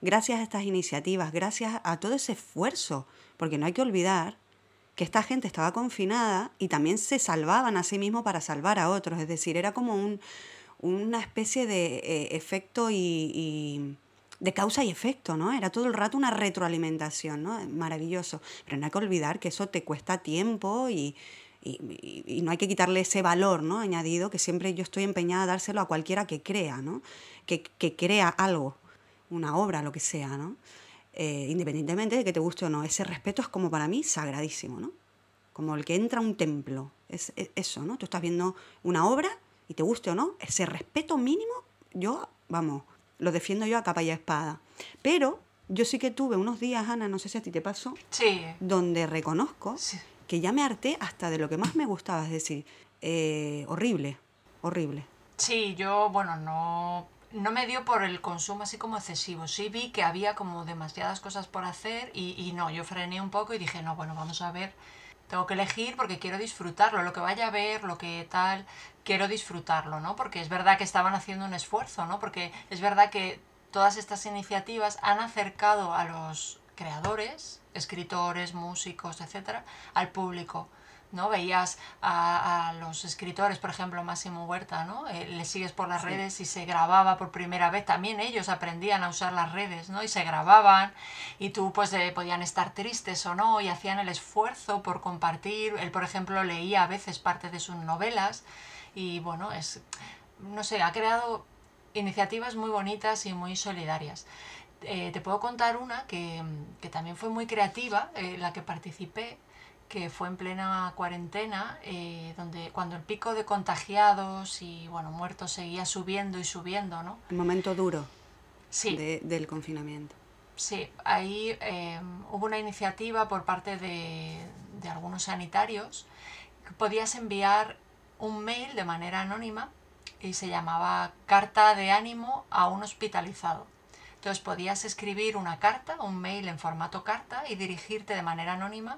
gracias a estas iniciativas, gracias a todo ese esfuerzo, porque no hay que olvidar que esta gente estaba confinada y también se salvaban a sí mismos para salvar a otros. Es decir, era como un, una especie de eh, efecto y- de causa y efecto, ¿no? Era todo el rato una retroalimentación, ¿no? Maravilloso. Pero no hay que olvidar que eso te cuesta tiempo y, y- no hay que quitarle ese valor, ¿no? Añadido, que siempre yo estoy empeñada a dárselo a cualquiera que crea, ¿no? Que, que crea algo, una obra, lo que sea, ¿no? Eh, independientemente de que te guste o no. Ese respeto es como para mí sagradísimo, ¿no? Como el que entra a un templo. Es eso, ¿no? Tú estás viendo una obra y te guste o no, ese respeto mínimo, yo, vamos, lo defiendo yo a capa y a espada. Pero yo sí que tuve unos días, Ana, no sé si a ti te pasó, Sí, donde reconozco Sí. que ya me harté hasta de lo que más me gustaba, es decir, eh, horrible, horrible. Sí, yo, bueno, no, no me dio por el consumo así como excesivo. Sí vi que había como demasiadas cosas por hacer y, y no, yo frené un poco y dije, no, bueno, vamos a ver, tengo que elegir porque quiero disfrutarlo, lo que vaya a ver, lo que tal, quiero disfrutarlo, ¿no? Porque es verdad que estaban haciendo un esfuerzo, ¿no? Porque es verdad que todas estas iniciativas han acercado a los creadores, escritores, músicos, etcétera, al público. ¿No? Veías a, a los escritores, por ejemplo, Máximo Huerta, ¿no? Eh, le sigues por las redes y se grababa por primera vez. También ellos aprendían a usar las redes, ¿no? Y se grababan y tú, pues, eh, podían estar tristes o no y hacían el esfuerzo por compartir. Él, por ejemplo, leía a veces parte de sus novelas y, bueno, es, no sé, ha creado iniciativas muy bonitas y muy solidarias. Eh, te puedo contar una que, que también fue muy creativa, la que participé, que fue en plena cuarentena, eh, donde cuando el pico de contagiados y bueno muertos seguía subiendo y subiendo, ¿no? El momento duro Sí. de- del confinamiento. Sí, ahí eh, hubo una iniciativa por parte de, de algunos sanitarios que podías enviar un mail de manera anónima y se llamaba carta de ánimo a un hospitalizado. Entonces podías escribir una carta, un mail en formato carta y dirigirte de manera anónima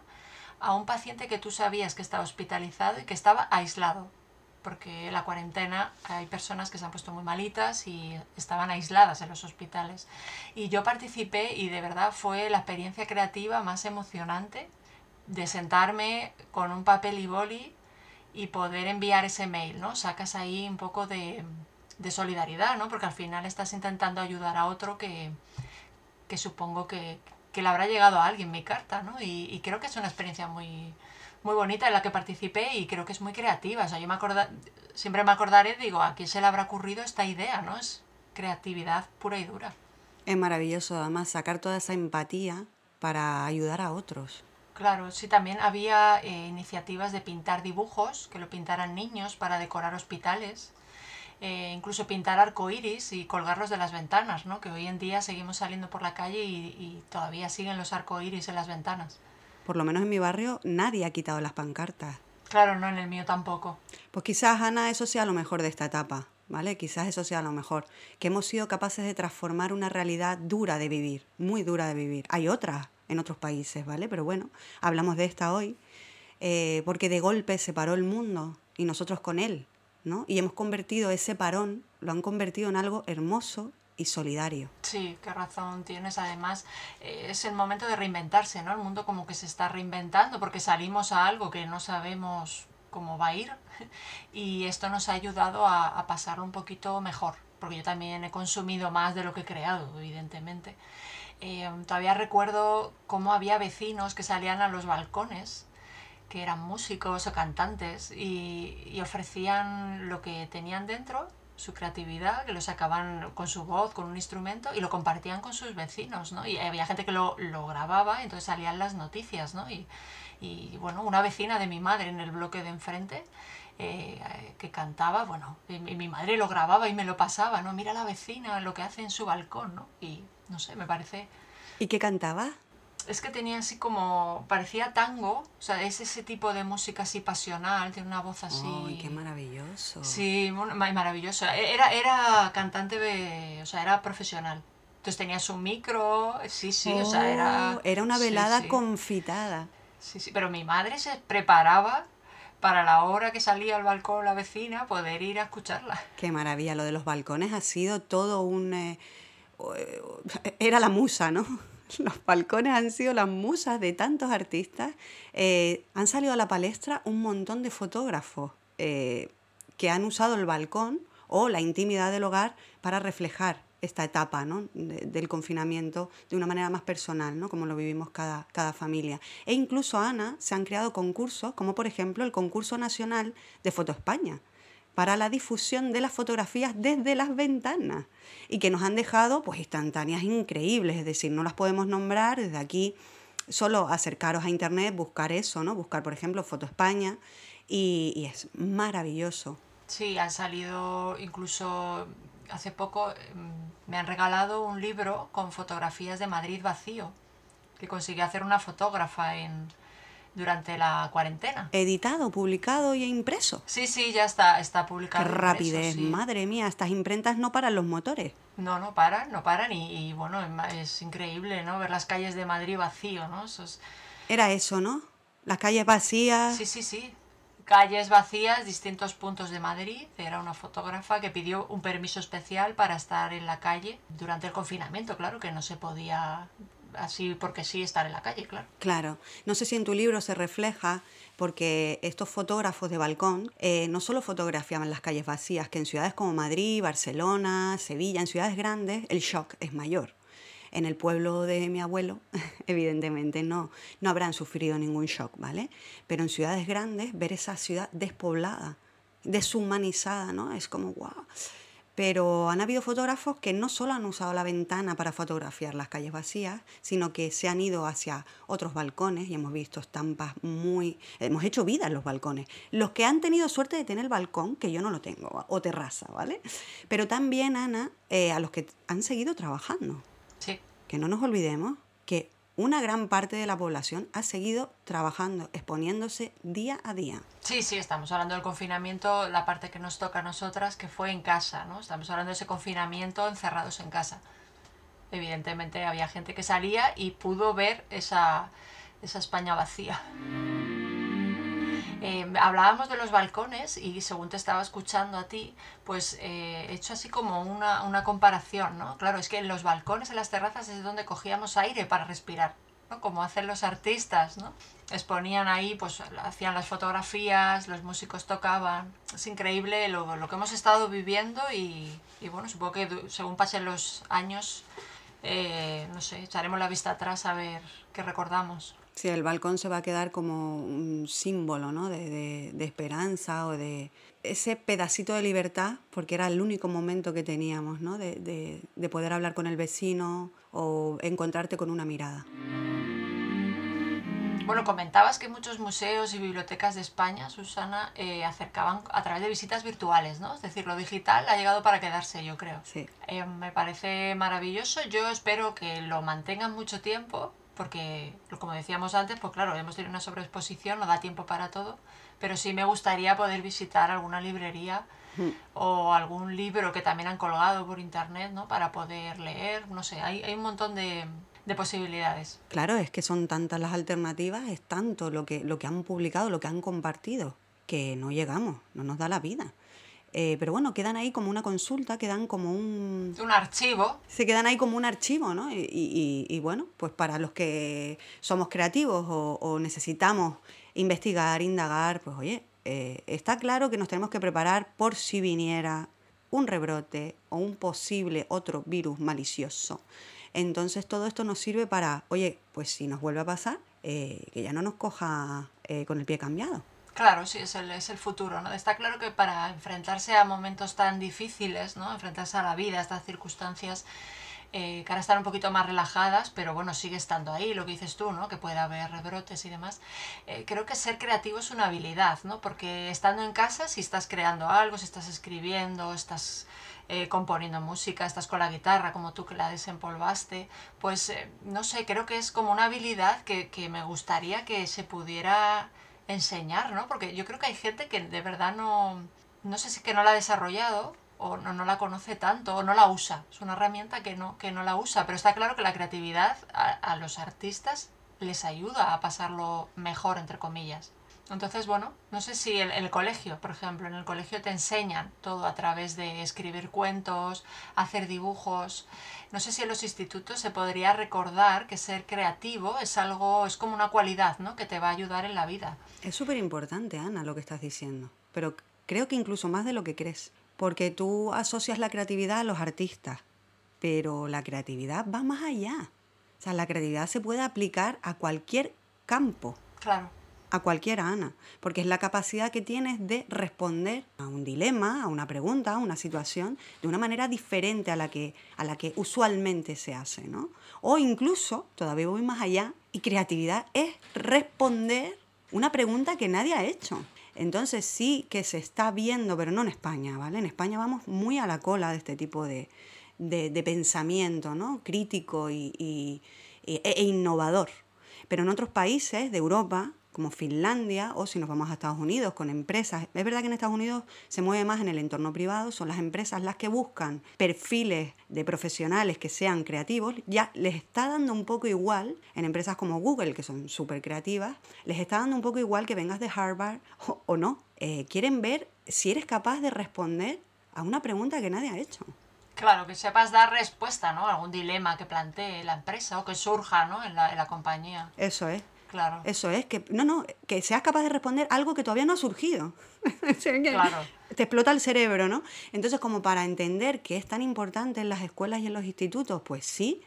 a un paciente que tú sabías que estaba hospitalizado y que estaba aislado. Porque la cuarentena hay personas que se han puesto muy malitas y estaban aisladas en los hospitales. Y yo participé y de verdad fue la experiencia creativa más emocionante de sentarme con un papel y boli y poder enviar ese mail, ¿no? Sacas ahí un poco de, de solidaridad, ¿no? Porque al final estás intentando ayudar a otro que, que supongo que, que le habrá llegado a alguien mi carta, ¿no? Y, y creo que es una experiencia muy, muy bonita en la que participé y creo que es muy creativa. O sea, yo me acorda, siempre me acordaré, digo, a quién se le habrá ocurrido esta idea, ¿no? Es creatividad pura y dura. Es maravilloso, además, sacar toda esa empatía para ayudar a otros. Claro, sí, también había eh, iniciativas de pintar dibujos, que lo pintaran niños para decorar hospitales, eh, incluso pintar arcoíris y colgarlos de las ventanas, ¿no? Que hoy en día seguimos saliendo por la calle y, y todavía siguen los arcoíris en las ventanas. Por lo menos en mi barrio nadie ha quitado las pancartas. Claro, no, en el mío tampoco. Pues quizás, Ana, eso sea lo mejor de esta etapa, ¿vale? Quizás eso sea lo mejor. Que hemos sido capaces de transformar una realidad dura de vivir, muy dura de vivir. Hay otras en otros países, ¿vale? Pero bueno, hablamos de esta hoy, eh, porque de golpe se paró el mundo y nosotros con él, ¿no? Y hemos convertido ese parón, lo han convertido en algo hermoso y solidario. Sí, qué razón tienes. Además, eh, es el momento de reinventarse, ¿no? El mundo como que se está reinventando porque salimos a algo que no sabemos cómo va a ir y esto nos ha ayudado a, a pasarlo un poquito mejor, porque yo también he consumido más de lo que he creado, evidentemente. Eh, todavía recuerdo cómo había vecinos que salían a los balcones, que eran músicos o cantantes, y, y ofrecían lo que tenían dentro, su creatividad, que lo sacaban con su voz, con un instrumento, y lo compartían con sus vecinos, ¿no? Y había gente que lo, lo grababa, entonces salían las noticias, ¿no? Y, y bueno, una vecina de mi madre en el bloque de enfrente, eh, que cantaba, bueno, y mi madre lo grababa y me lo pasaba, ¿no? Mira la vecina, lo que hace en su balcón, ¿no? Y no sé, me parece... ¿Y qué cantaba? Es que tenía así como, parecía tango, o sea, es ese tipo de música así pasional, tiene una voz así... ¡Ay, qué maravilloso! Sí, maravilloso. Era, era cantante, de, o sea, era profesional. Entonces tenía su micro, sí, sí, o sea, era... Oh, Era una velada sí. confitada. Sí, sí, pero mi madre se preparaba para la hora que salía al balcón la vecina poder ir a escucharla. Qué maravilla, lo de los balcones ha sido todo un... eh, eh, era la musa, ¿no? Los balcones han sido las musas de tantos artistas. Eh, han salido a la palestra un montón de fotógrafos eh, que han usado el balcón o la intimidad del hogar para reflejar esta etapa ¿no? de- del confinamiento de una manera más personal, ¿no? como lo vivimos cada, cada familia. E incluso, Ana, se han creado concursos, como por ejemplo el concurso nacional de Foto España, para la difusión de las fotografías desde las ventanas y que nos han dejado pues instantáneas increíbles, es decir, no las podemos nombrar desde aquí, solo acercaros a internet, buscar eso, ¿no? Buscar, por ejemplo, Foto España y, y es maravilloso. Sí, han salido incluso hace poco mm, me han regalado un libro con fotografías de Madrid vacío que consiguió hacer una fotógrafa en durante la cuarentena. Editado, publicado y impreso. Sí, sí, ya está, está Qué publicado. impreso, rapidez, sí. madre mía, estas imprentas no paran los motores. No, no paran, no paran y, y, bueno, es increíble, ¿no? Ver las calles de Madrid vacío, ¿no? Eso es- Era eso, ¿no? Las calles vacías. Sí, sí, sí. Calles vacías, distintos puntos de Madrid. Era una fotógrafa que pidió un permiso especial para estar en la calle durante el confinamiento, claro, que no se podía así porque sí estar en la calle, claro. Claro, no sé si en tu libro se refleja, porque estos fotógrafos de balcón eh, no solo fotografiaban las calles vacías, que en ciudades como Madrid, Barcelona, Sevilla, en ciudades grandes, el shock es mayor. En el pueblo de mi abuelo, evidentemente no, no habrán sufrido ningún shock, ¿vale? Pero en ciudades grandes, ver esa ciudad despoblada, deshumanizada, ¿no? Es como, wow. Pero han habido fotógrafos que no solo han usado la ventana para fotografiar las calles vacías, sino que se han ido hacia otros balcones y hemos visto estampas muy... Hemos hecho vida en los balcones. Los que han tenido suerte de tener balcón, que yo no lo tengo, o terraza, ¿vale? Pero también, Ana, eh, a los que han seguido trabajando. Sí, que no nos olvidemos que una gran parte de la población ha seguido trabajando, exponiéndose día a día. Sí, sí, estamos hablando del confinamiento, la parte que nos toca a nosotras, que fue en casa, ¿no? Estamos hablando de ese confinamiento encerrados en casa. Evidentemente había gente que salía y pudo ver esa, esa España vacía. Eh, hablábamos de los balcones y según te estaba escuchando a ti, pues eh, he hecho así como una, una comparación, ¿no? Claro, es que en los balcones, en las terrazas es donde cogíamos aire para respirar, ¿no? Como hacen los artistas, ¿no? Exponían ahí, pues hacían las fotografías, los músicos tocaban. Es increíble lo, lo que hemos estado viviendo y, y bueno, supongo que según pasen los años, eh, no sé, echaremos la vista atrás a ver qué recordamos. Sí, el balcón se va a quedar como un símbolo ¿no? de, de- de esperanza o de ese pedacito de libertad, porque era el único momento que teníamos, ¿no? de, de- de poder hablar con el vecino o encontrarte con una mirada. Bueno, comentabas que muchos museos y bibliotecas de España, Susana, eh, acercaban a través de visitas virtuales, ¿no? Es decir, lo digital ha llegado para quedarse, yo creo. Sí. Eh, me parece maravilloso. Yo espero que lo mantengan mucho tiempo, porque, como decíamos antes, pues claro, hemos tenido una sobreexposición, no da tiempo para todo, pero sí me gustaría poder visitar alguna librería o algún libro que también han colgado por internet, ¿no? Para poder leer, no sé, hay, hay un montón de, de posibilidades. Claro, es que son tantas las alternativas, es tanto lo que, lo que han publicado, lo que han compartido, que no llegamos, no nos da la vida. Eh, pero bueno, quedan ahí como una consulta, quedan como un, Un archivo se quedan ahí como un archivo, ¿no? Y, y- y bueno, pues para los que somos creativos o, o necesitamos investigar, indagar, pues oye, eh, está claro que nos tenemos que preparar por si viniera un rebrote o un posible otro virus malicioso. Entonces todo esto nos sirve para, oye, pues si nos vuelve a pasar, eh, que ya no nos coja eh, con el pie cambiado. Claro, sí, es el, es el futuro, ¿no? Está claro que para enfrentarse a momentos tan difíciles, ¿no? Enfrentarse a la vida, a estas circunstancias, eh, que ahora están un poquito más relajadas, pero bueno, sigue estando ahí, lo que dices tú, ¿no? Que puede haber rebrotes y demás. Eh, creo que ser creativo es una habilidad, ¿no? Porque estando en casa, si estás creando algo, si estás escribiendo, estás eh, componiendo música, estás con la guitarra, como tú que la desempolvaste, pues no sé, creo que es como una habilidad que me gustaría que se pudiera enseñar, ¿no? Porque yo creo que hay gente que de verdad no, no sé si que no la ha desarrollado o no, no la conoce tanto o no la usa. Es una herramienta que no, que no la usa, pero está claro que la creatividad a, a los artistas les ayuda a pasarlo mejor, entre comillas. Entonces, bueno, no sé si en el colegio, por ejemplo, en el colegio te enseñan todo a través de escribir cuentos, hacer dibujos. No sé si en los institutos se podría recordar que ser creativo es algo, es como una cualidad, ¿no? Que te va a ayudar en la vida. Es súper importante, Ana, lo que estás diciendo, pero creo que incluso más de lo que crees, porque tú asocias la creatividad a los artistas, pero la creatividad va más allá. O sea, la creatividad se puede aplicar a cualquier campo, Claro. A cualquier Ana, porque es la capacidad que tienes de responder a un dilema, a una pregunta, a una situación, de una manera diferente a la que, a la que usualmente se hace, ¿no? O incluso, todavía voy más allá, y creatividad es responder una pregunta que nadie ha hecho. Entonces sí que se está viendo, pero no en España, ¿vale? En España vamos muy a la cola de este tipo de, de- pensamiento, ¿no? Crítico y- e- e innovador. Pero en otros países de Europa, como Finlandia, o si nos vamos a Estados Unidos con empresas, es verdad que en Estados Unidos se mueve más en el entorno privado, son las empresas las que buscan perfiles de profesionales que sean creativos, ya les está dando un poco igual, en empresas como Google, que son súper creativas, les está dando un poco igual que vengas de Harvard o, o no. Eh, quieren ver si eres capaz de responder a una pregunta que nadie ha hecho. Claro, que sepas dar respuesta, ¿no? A algún dilema que plantee la empresa o que surja, ¿no? En la, en la compañía. Eso es. Claro. Eso es, que no, no, que seas capaz de responder algo que todavía no ha surgido. Claro. Te explota el cerebro, ¿no? Entonces, como para entender que es tan importante en las escuelas y en los institutos, pues sí,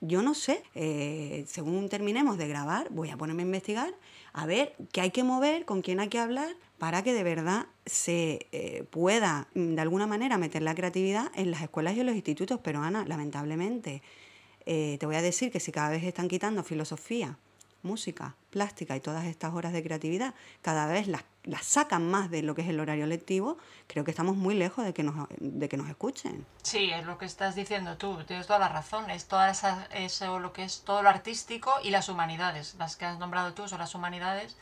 yo no sé, eh, según terminemos de grabar, voy a ponerme a investigar, a ver qué hay que mover, con quién hay que hablar, para que de verdad se eh, pueda, mm, de alguna manera, meter la creatividad en las escuelas y en los institutos. Pero, Ana, lamentablemente, eh, te voy a decir que si cada vez están quitando filosofía música, plástica y todas estas horas de creatividad cada vez las, las sacan más de lo que es el horario lectivo, creo que estamos muy lejos de que nos, de que nos escuchen. Sí, es lo que estás diciendo tú, tienes toda la razón. Es toda esa, eso, lo que es todo lo artístico y las humanidades. Las que has nombrado tú son las humanidades.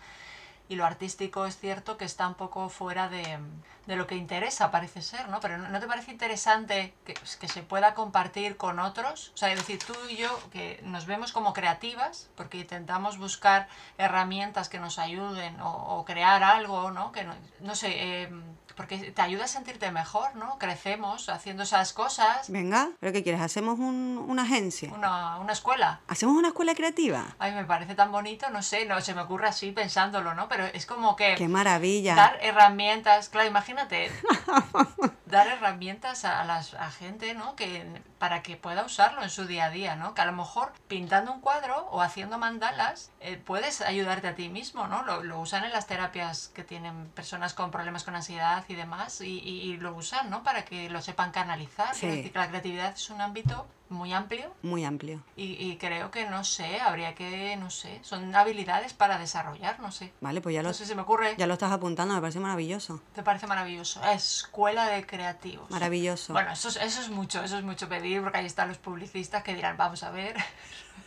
Y lo artístico es cierto que está un poco fuera de, de lo que interesa, parece ser, ¿no? Pero ¿no te parece interesante que, que se pueda compartir con otros? O sea, es decir, tú y yo que nos vemos como creativas porque intentamos buscar herramientas que nos ayuden o, o crear algo, ¿no? Que no, no sé, eh, porque te ayuda a sentirte mejor, ¿no? Crecemos haciendo esas cosas. Venga, ¿pero qué quieres? ¿Hacemos un- una agencia? Una, una escuela. ¿Hacemos una escuela creativa? Ay, me parece tan bonito, no sé, no se me ocurre así pensándolo, ¿no? Pero es como que ¡Qué maravilla! dar herramientas, claro, imagínate, dar herramientas a, las, a gente, ¿no? Que, para que pueda usarlo en su día a día, ¿no? Que a lo mejor pintando un cuadro o haciendo mandalas eh, puedes ayudarte a ti mismo, ¿no? Lo, lo usan en las terapias que tienen personas con problemas con ansiedad y demás y, y- y lo usan, ¿no? Para que lo sepan canalizar. Sí. Quiero decir que la creatividad es un ámbito muy amplio Muy amplio. y, y creo que, no sé, habría que, no sé, son habilidades para desarrollar, no sé. Vale, pues ya lo, No sé, se me ocurre. ya lo estás apuntando, me parece maravilloso. ¿Te parece maravilloso? Escuela de creativos. Maravilloso. Bueno, eso es, eso es mucho, eso es mucho pedir, porque ahí están los publicistas que dirán, vamos a ver.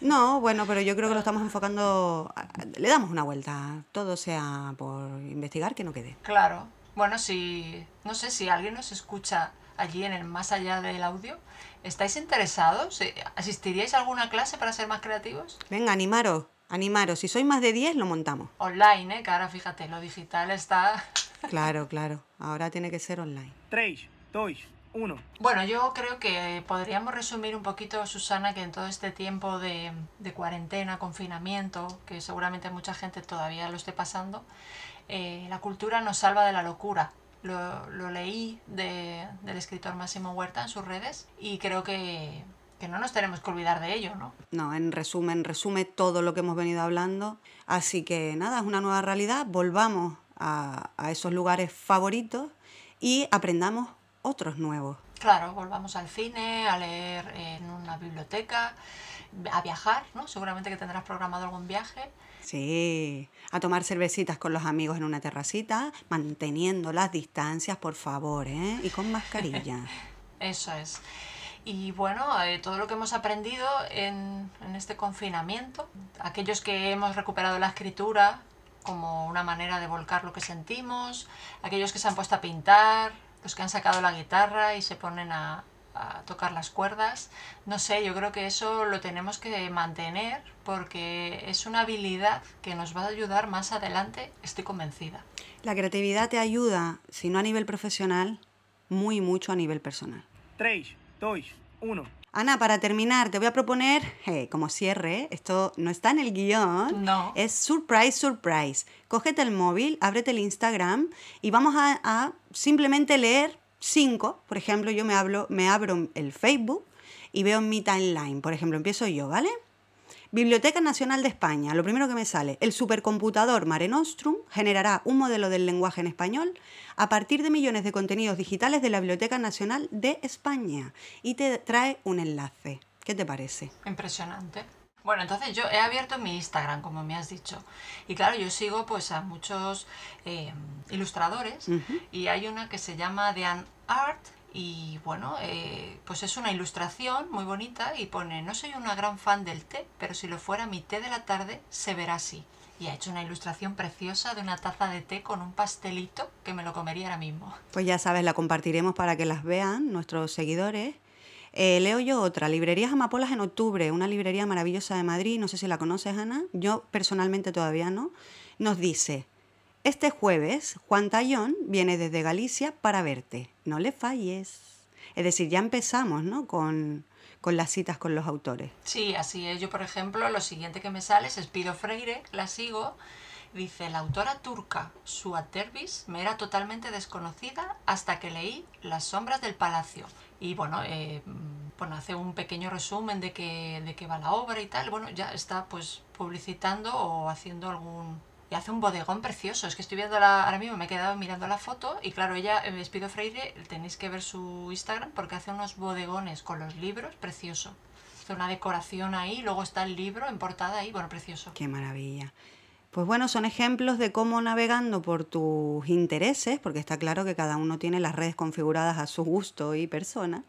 No, bueno, pero yo creo que lo estamos enfocando. Le damos una vuelta. Todo sea por investigar que no quede. Claro. Bueno, si, no sé, si alguien nos escucha allí en el más allá del audio, ¿estáis interesados? Eh, ¿Asistiríais a alguna clase para ser más creativos? Venga, animaros, animaros. Si sois más de 10, lo montamos. Online, ¿eh? Que ahora, fíjate, lo digital está... Claro, claro. Ahora tiene que ser online. 3, 2, 1. Bueno, yo creo que podríamos resumir un poquito, Susana, que en todo este tiempo de, de cuarentena, confinamiento, que seguramente mucha gente todavía lo esté pasando, eh, la cultura nos salva de la locura. Lo, lo leí de- del escritor Máximo Huerta en sus redes y creo que, que no nos tenemos que olvidar de ello, ¿no? No, en resumen, resume todo lo que hemos venido hablando. Así que nada, es una nueva realidad. Volvamos a, a esos lugares favoritos y aprendamos otros nuevos. Claro, volvamos al cine, a leer en una biblioteca, a viajar, ¿no? Seguramente que tendrás programado algún viaje. Sí, a tomar cervecitas con los amigos en una terracita, manteniendo las distancias, por favor, ¿eh? Y con mascarilla. Eso es. Y bueno, eh, todo lo que hemos aprendido en, en este confinamiento, aquellos que hemos recuperado la escritura como una manera de volcar lo que sentimos, aquellos que se han puesto a pintar, los que han sacado la guitarra y se ponen a, a tocar las cuerdas, no sé, yo creo que eso lo tenemos que mantener porque es una habilidad que nos va a ayudar más adelante, estoy convencida. La creatividad te ayuda, si no a nivel profesional, muy mucho a nivel personal. 3, 2, 1. Ana, para terminar, te voy a proponer, como cierre, esto no está en el guion, No. es surprise, surprise. Cógete el móvil, ábrete el Instagram y vamos a, a simplemente leer cinco. Por ejemplo, yo me, hablo, me abro el Facebook y veo mi timeline. Por ejemplo, empiezo yo, ¿vale? Biblioteca Nacional de España, lo primero que me sale, el supercomputador Mare Nostrum generará un modelo del lenguaje en español a partir de millones de contenidos digitales de la Biblioteca Nacional de España y te trae un enlace. ¿Qué te parece? Impresionante. Bueno, entonces yo he abierto mi Instagram, como me has dicho. Y claro, yo sigo pues a muchos eh, ilustradores y hay una que se llama Dean Art y bueno, eh, pues es una ilustración muy bonita y pone, no soy una gran fan del té, pero si lo fuera mi té de la tarde, se verá así. Y ha hecho una ilustración preciosa de una taza de té con un pastelito que me lo comería ahora mismo. Pues ya sabes, la compartiremos para que las vean nuestros seguidores. Eh, leo yo otra, Librerías Amapolas en octubre, una librería maravillosa de Madrid, no sé si la conoces, Ana, yo personalmente todavía no, nos dice, este jueves Juan Tallón viene desde Galicia para verte, no le falles. Es decir, ya empezamos, ¿no? Con, con las citas con los autores. Sí, así es. Yo, por ejemplo, lo siguiente que me sale es Espido Freire, la sigo. Dice, la autora turca Suat Dervish me era totalmente desconocida hasta que leí Las sombras del palacio. Y bueno, eh, bueno hace un pequeño resumen de qué, de qué va la obra y tal. Bueno, ya está pues publicitando o haciendo algún... Y hace un bodegón precioso. Es que estoy viendo la, ahora mismo, me he quedado mirando la foto y claro, ella, eh, Espido Freire, tenéis que ver su Instagram porque hace unos bodegones con los libros, precioso. hizo una decoración ahí, luego está el libro en portada ahí, bueno, precioso. Qué maravilla. Pues bueno, son ejemplos de cómo navegando por tus intereses, porque está claro que cada uno tiene las redes configuradas a su gusto y persona,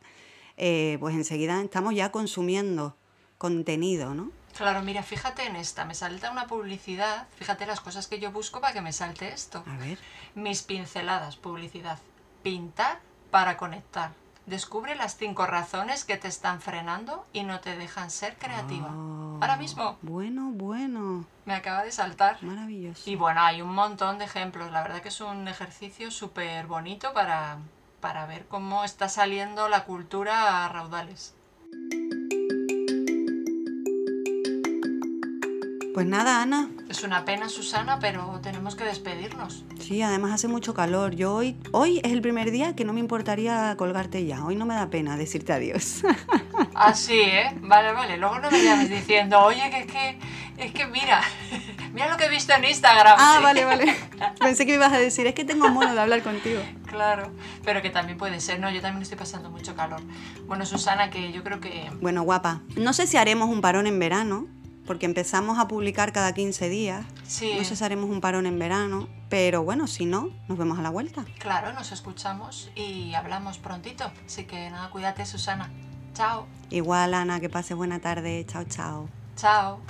eh, pues enseguida estamos ya consumiendo contenido, ¿no? Claro, mira, fíjate en esta, me salta una publicidad, fíjate las cosas que yo busco para que me salte esto. A ver. Mis pinceladas, publicidad. Pintar para conectar. Descubre las cinco razones que te están frenando y no te dejan ser creativa. Oh, Ahora mismo Bueno, bueno, me acaba de saltar. maravilloso. Y bueno, hay un montón de ejemplos. La verdad que es un ejercicio súper bonito para, para ver cómo está saliendo la cultura a raudales. Pues nada, Ana. Es una pena, Susana, pero tenemos que despedirnos. Sí, además hace mucho calor. Yo hoy, hoy es el primer día que no me importaría colgarte ya. Hoy no me da pena decirte adiós. Así, ¿eh? Vale, vale. Luego no me llames diciendo, oye, que es que, es que mira, mira lo que he visto en Instagram. ah, Sí. vale, vale. Pensé que me ibas a decir, es que tengo mono de hablar contigo. Claro, pero que también puede ser, ¿no? Yo también estoy pasando mucho calor. Bueno, Susana, que yo creo que... Bueno, guapa, no sé si haremos un parón en verano, porque empezamos a publicar cada 15 días. Sí. No sé si haremos un parón en verano, pero bueno, si no, nos vemos a la vuelta. Claro, nos escuchamos y hablamos prontito. Así que nada, cuídate, Susana. Chao. Igual, Ana, que pases buena tarde. Chao, chao. Chao.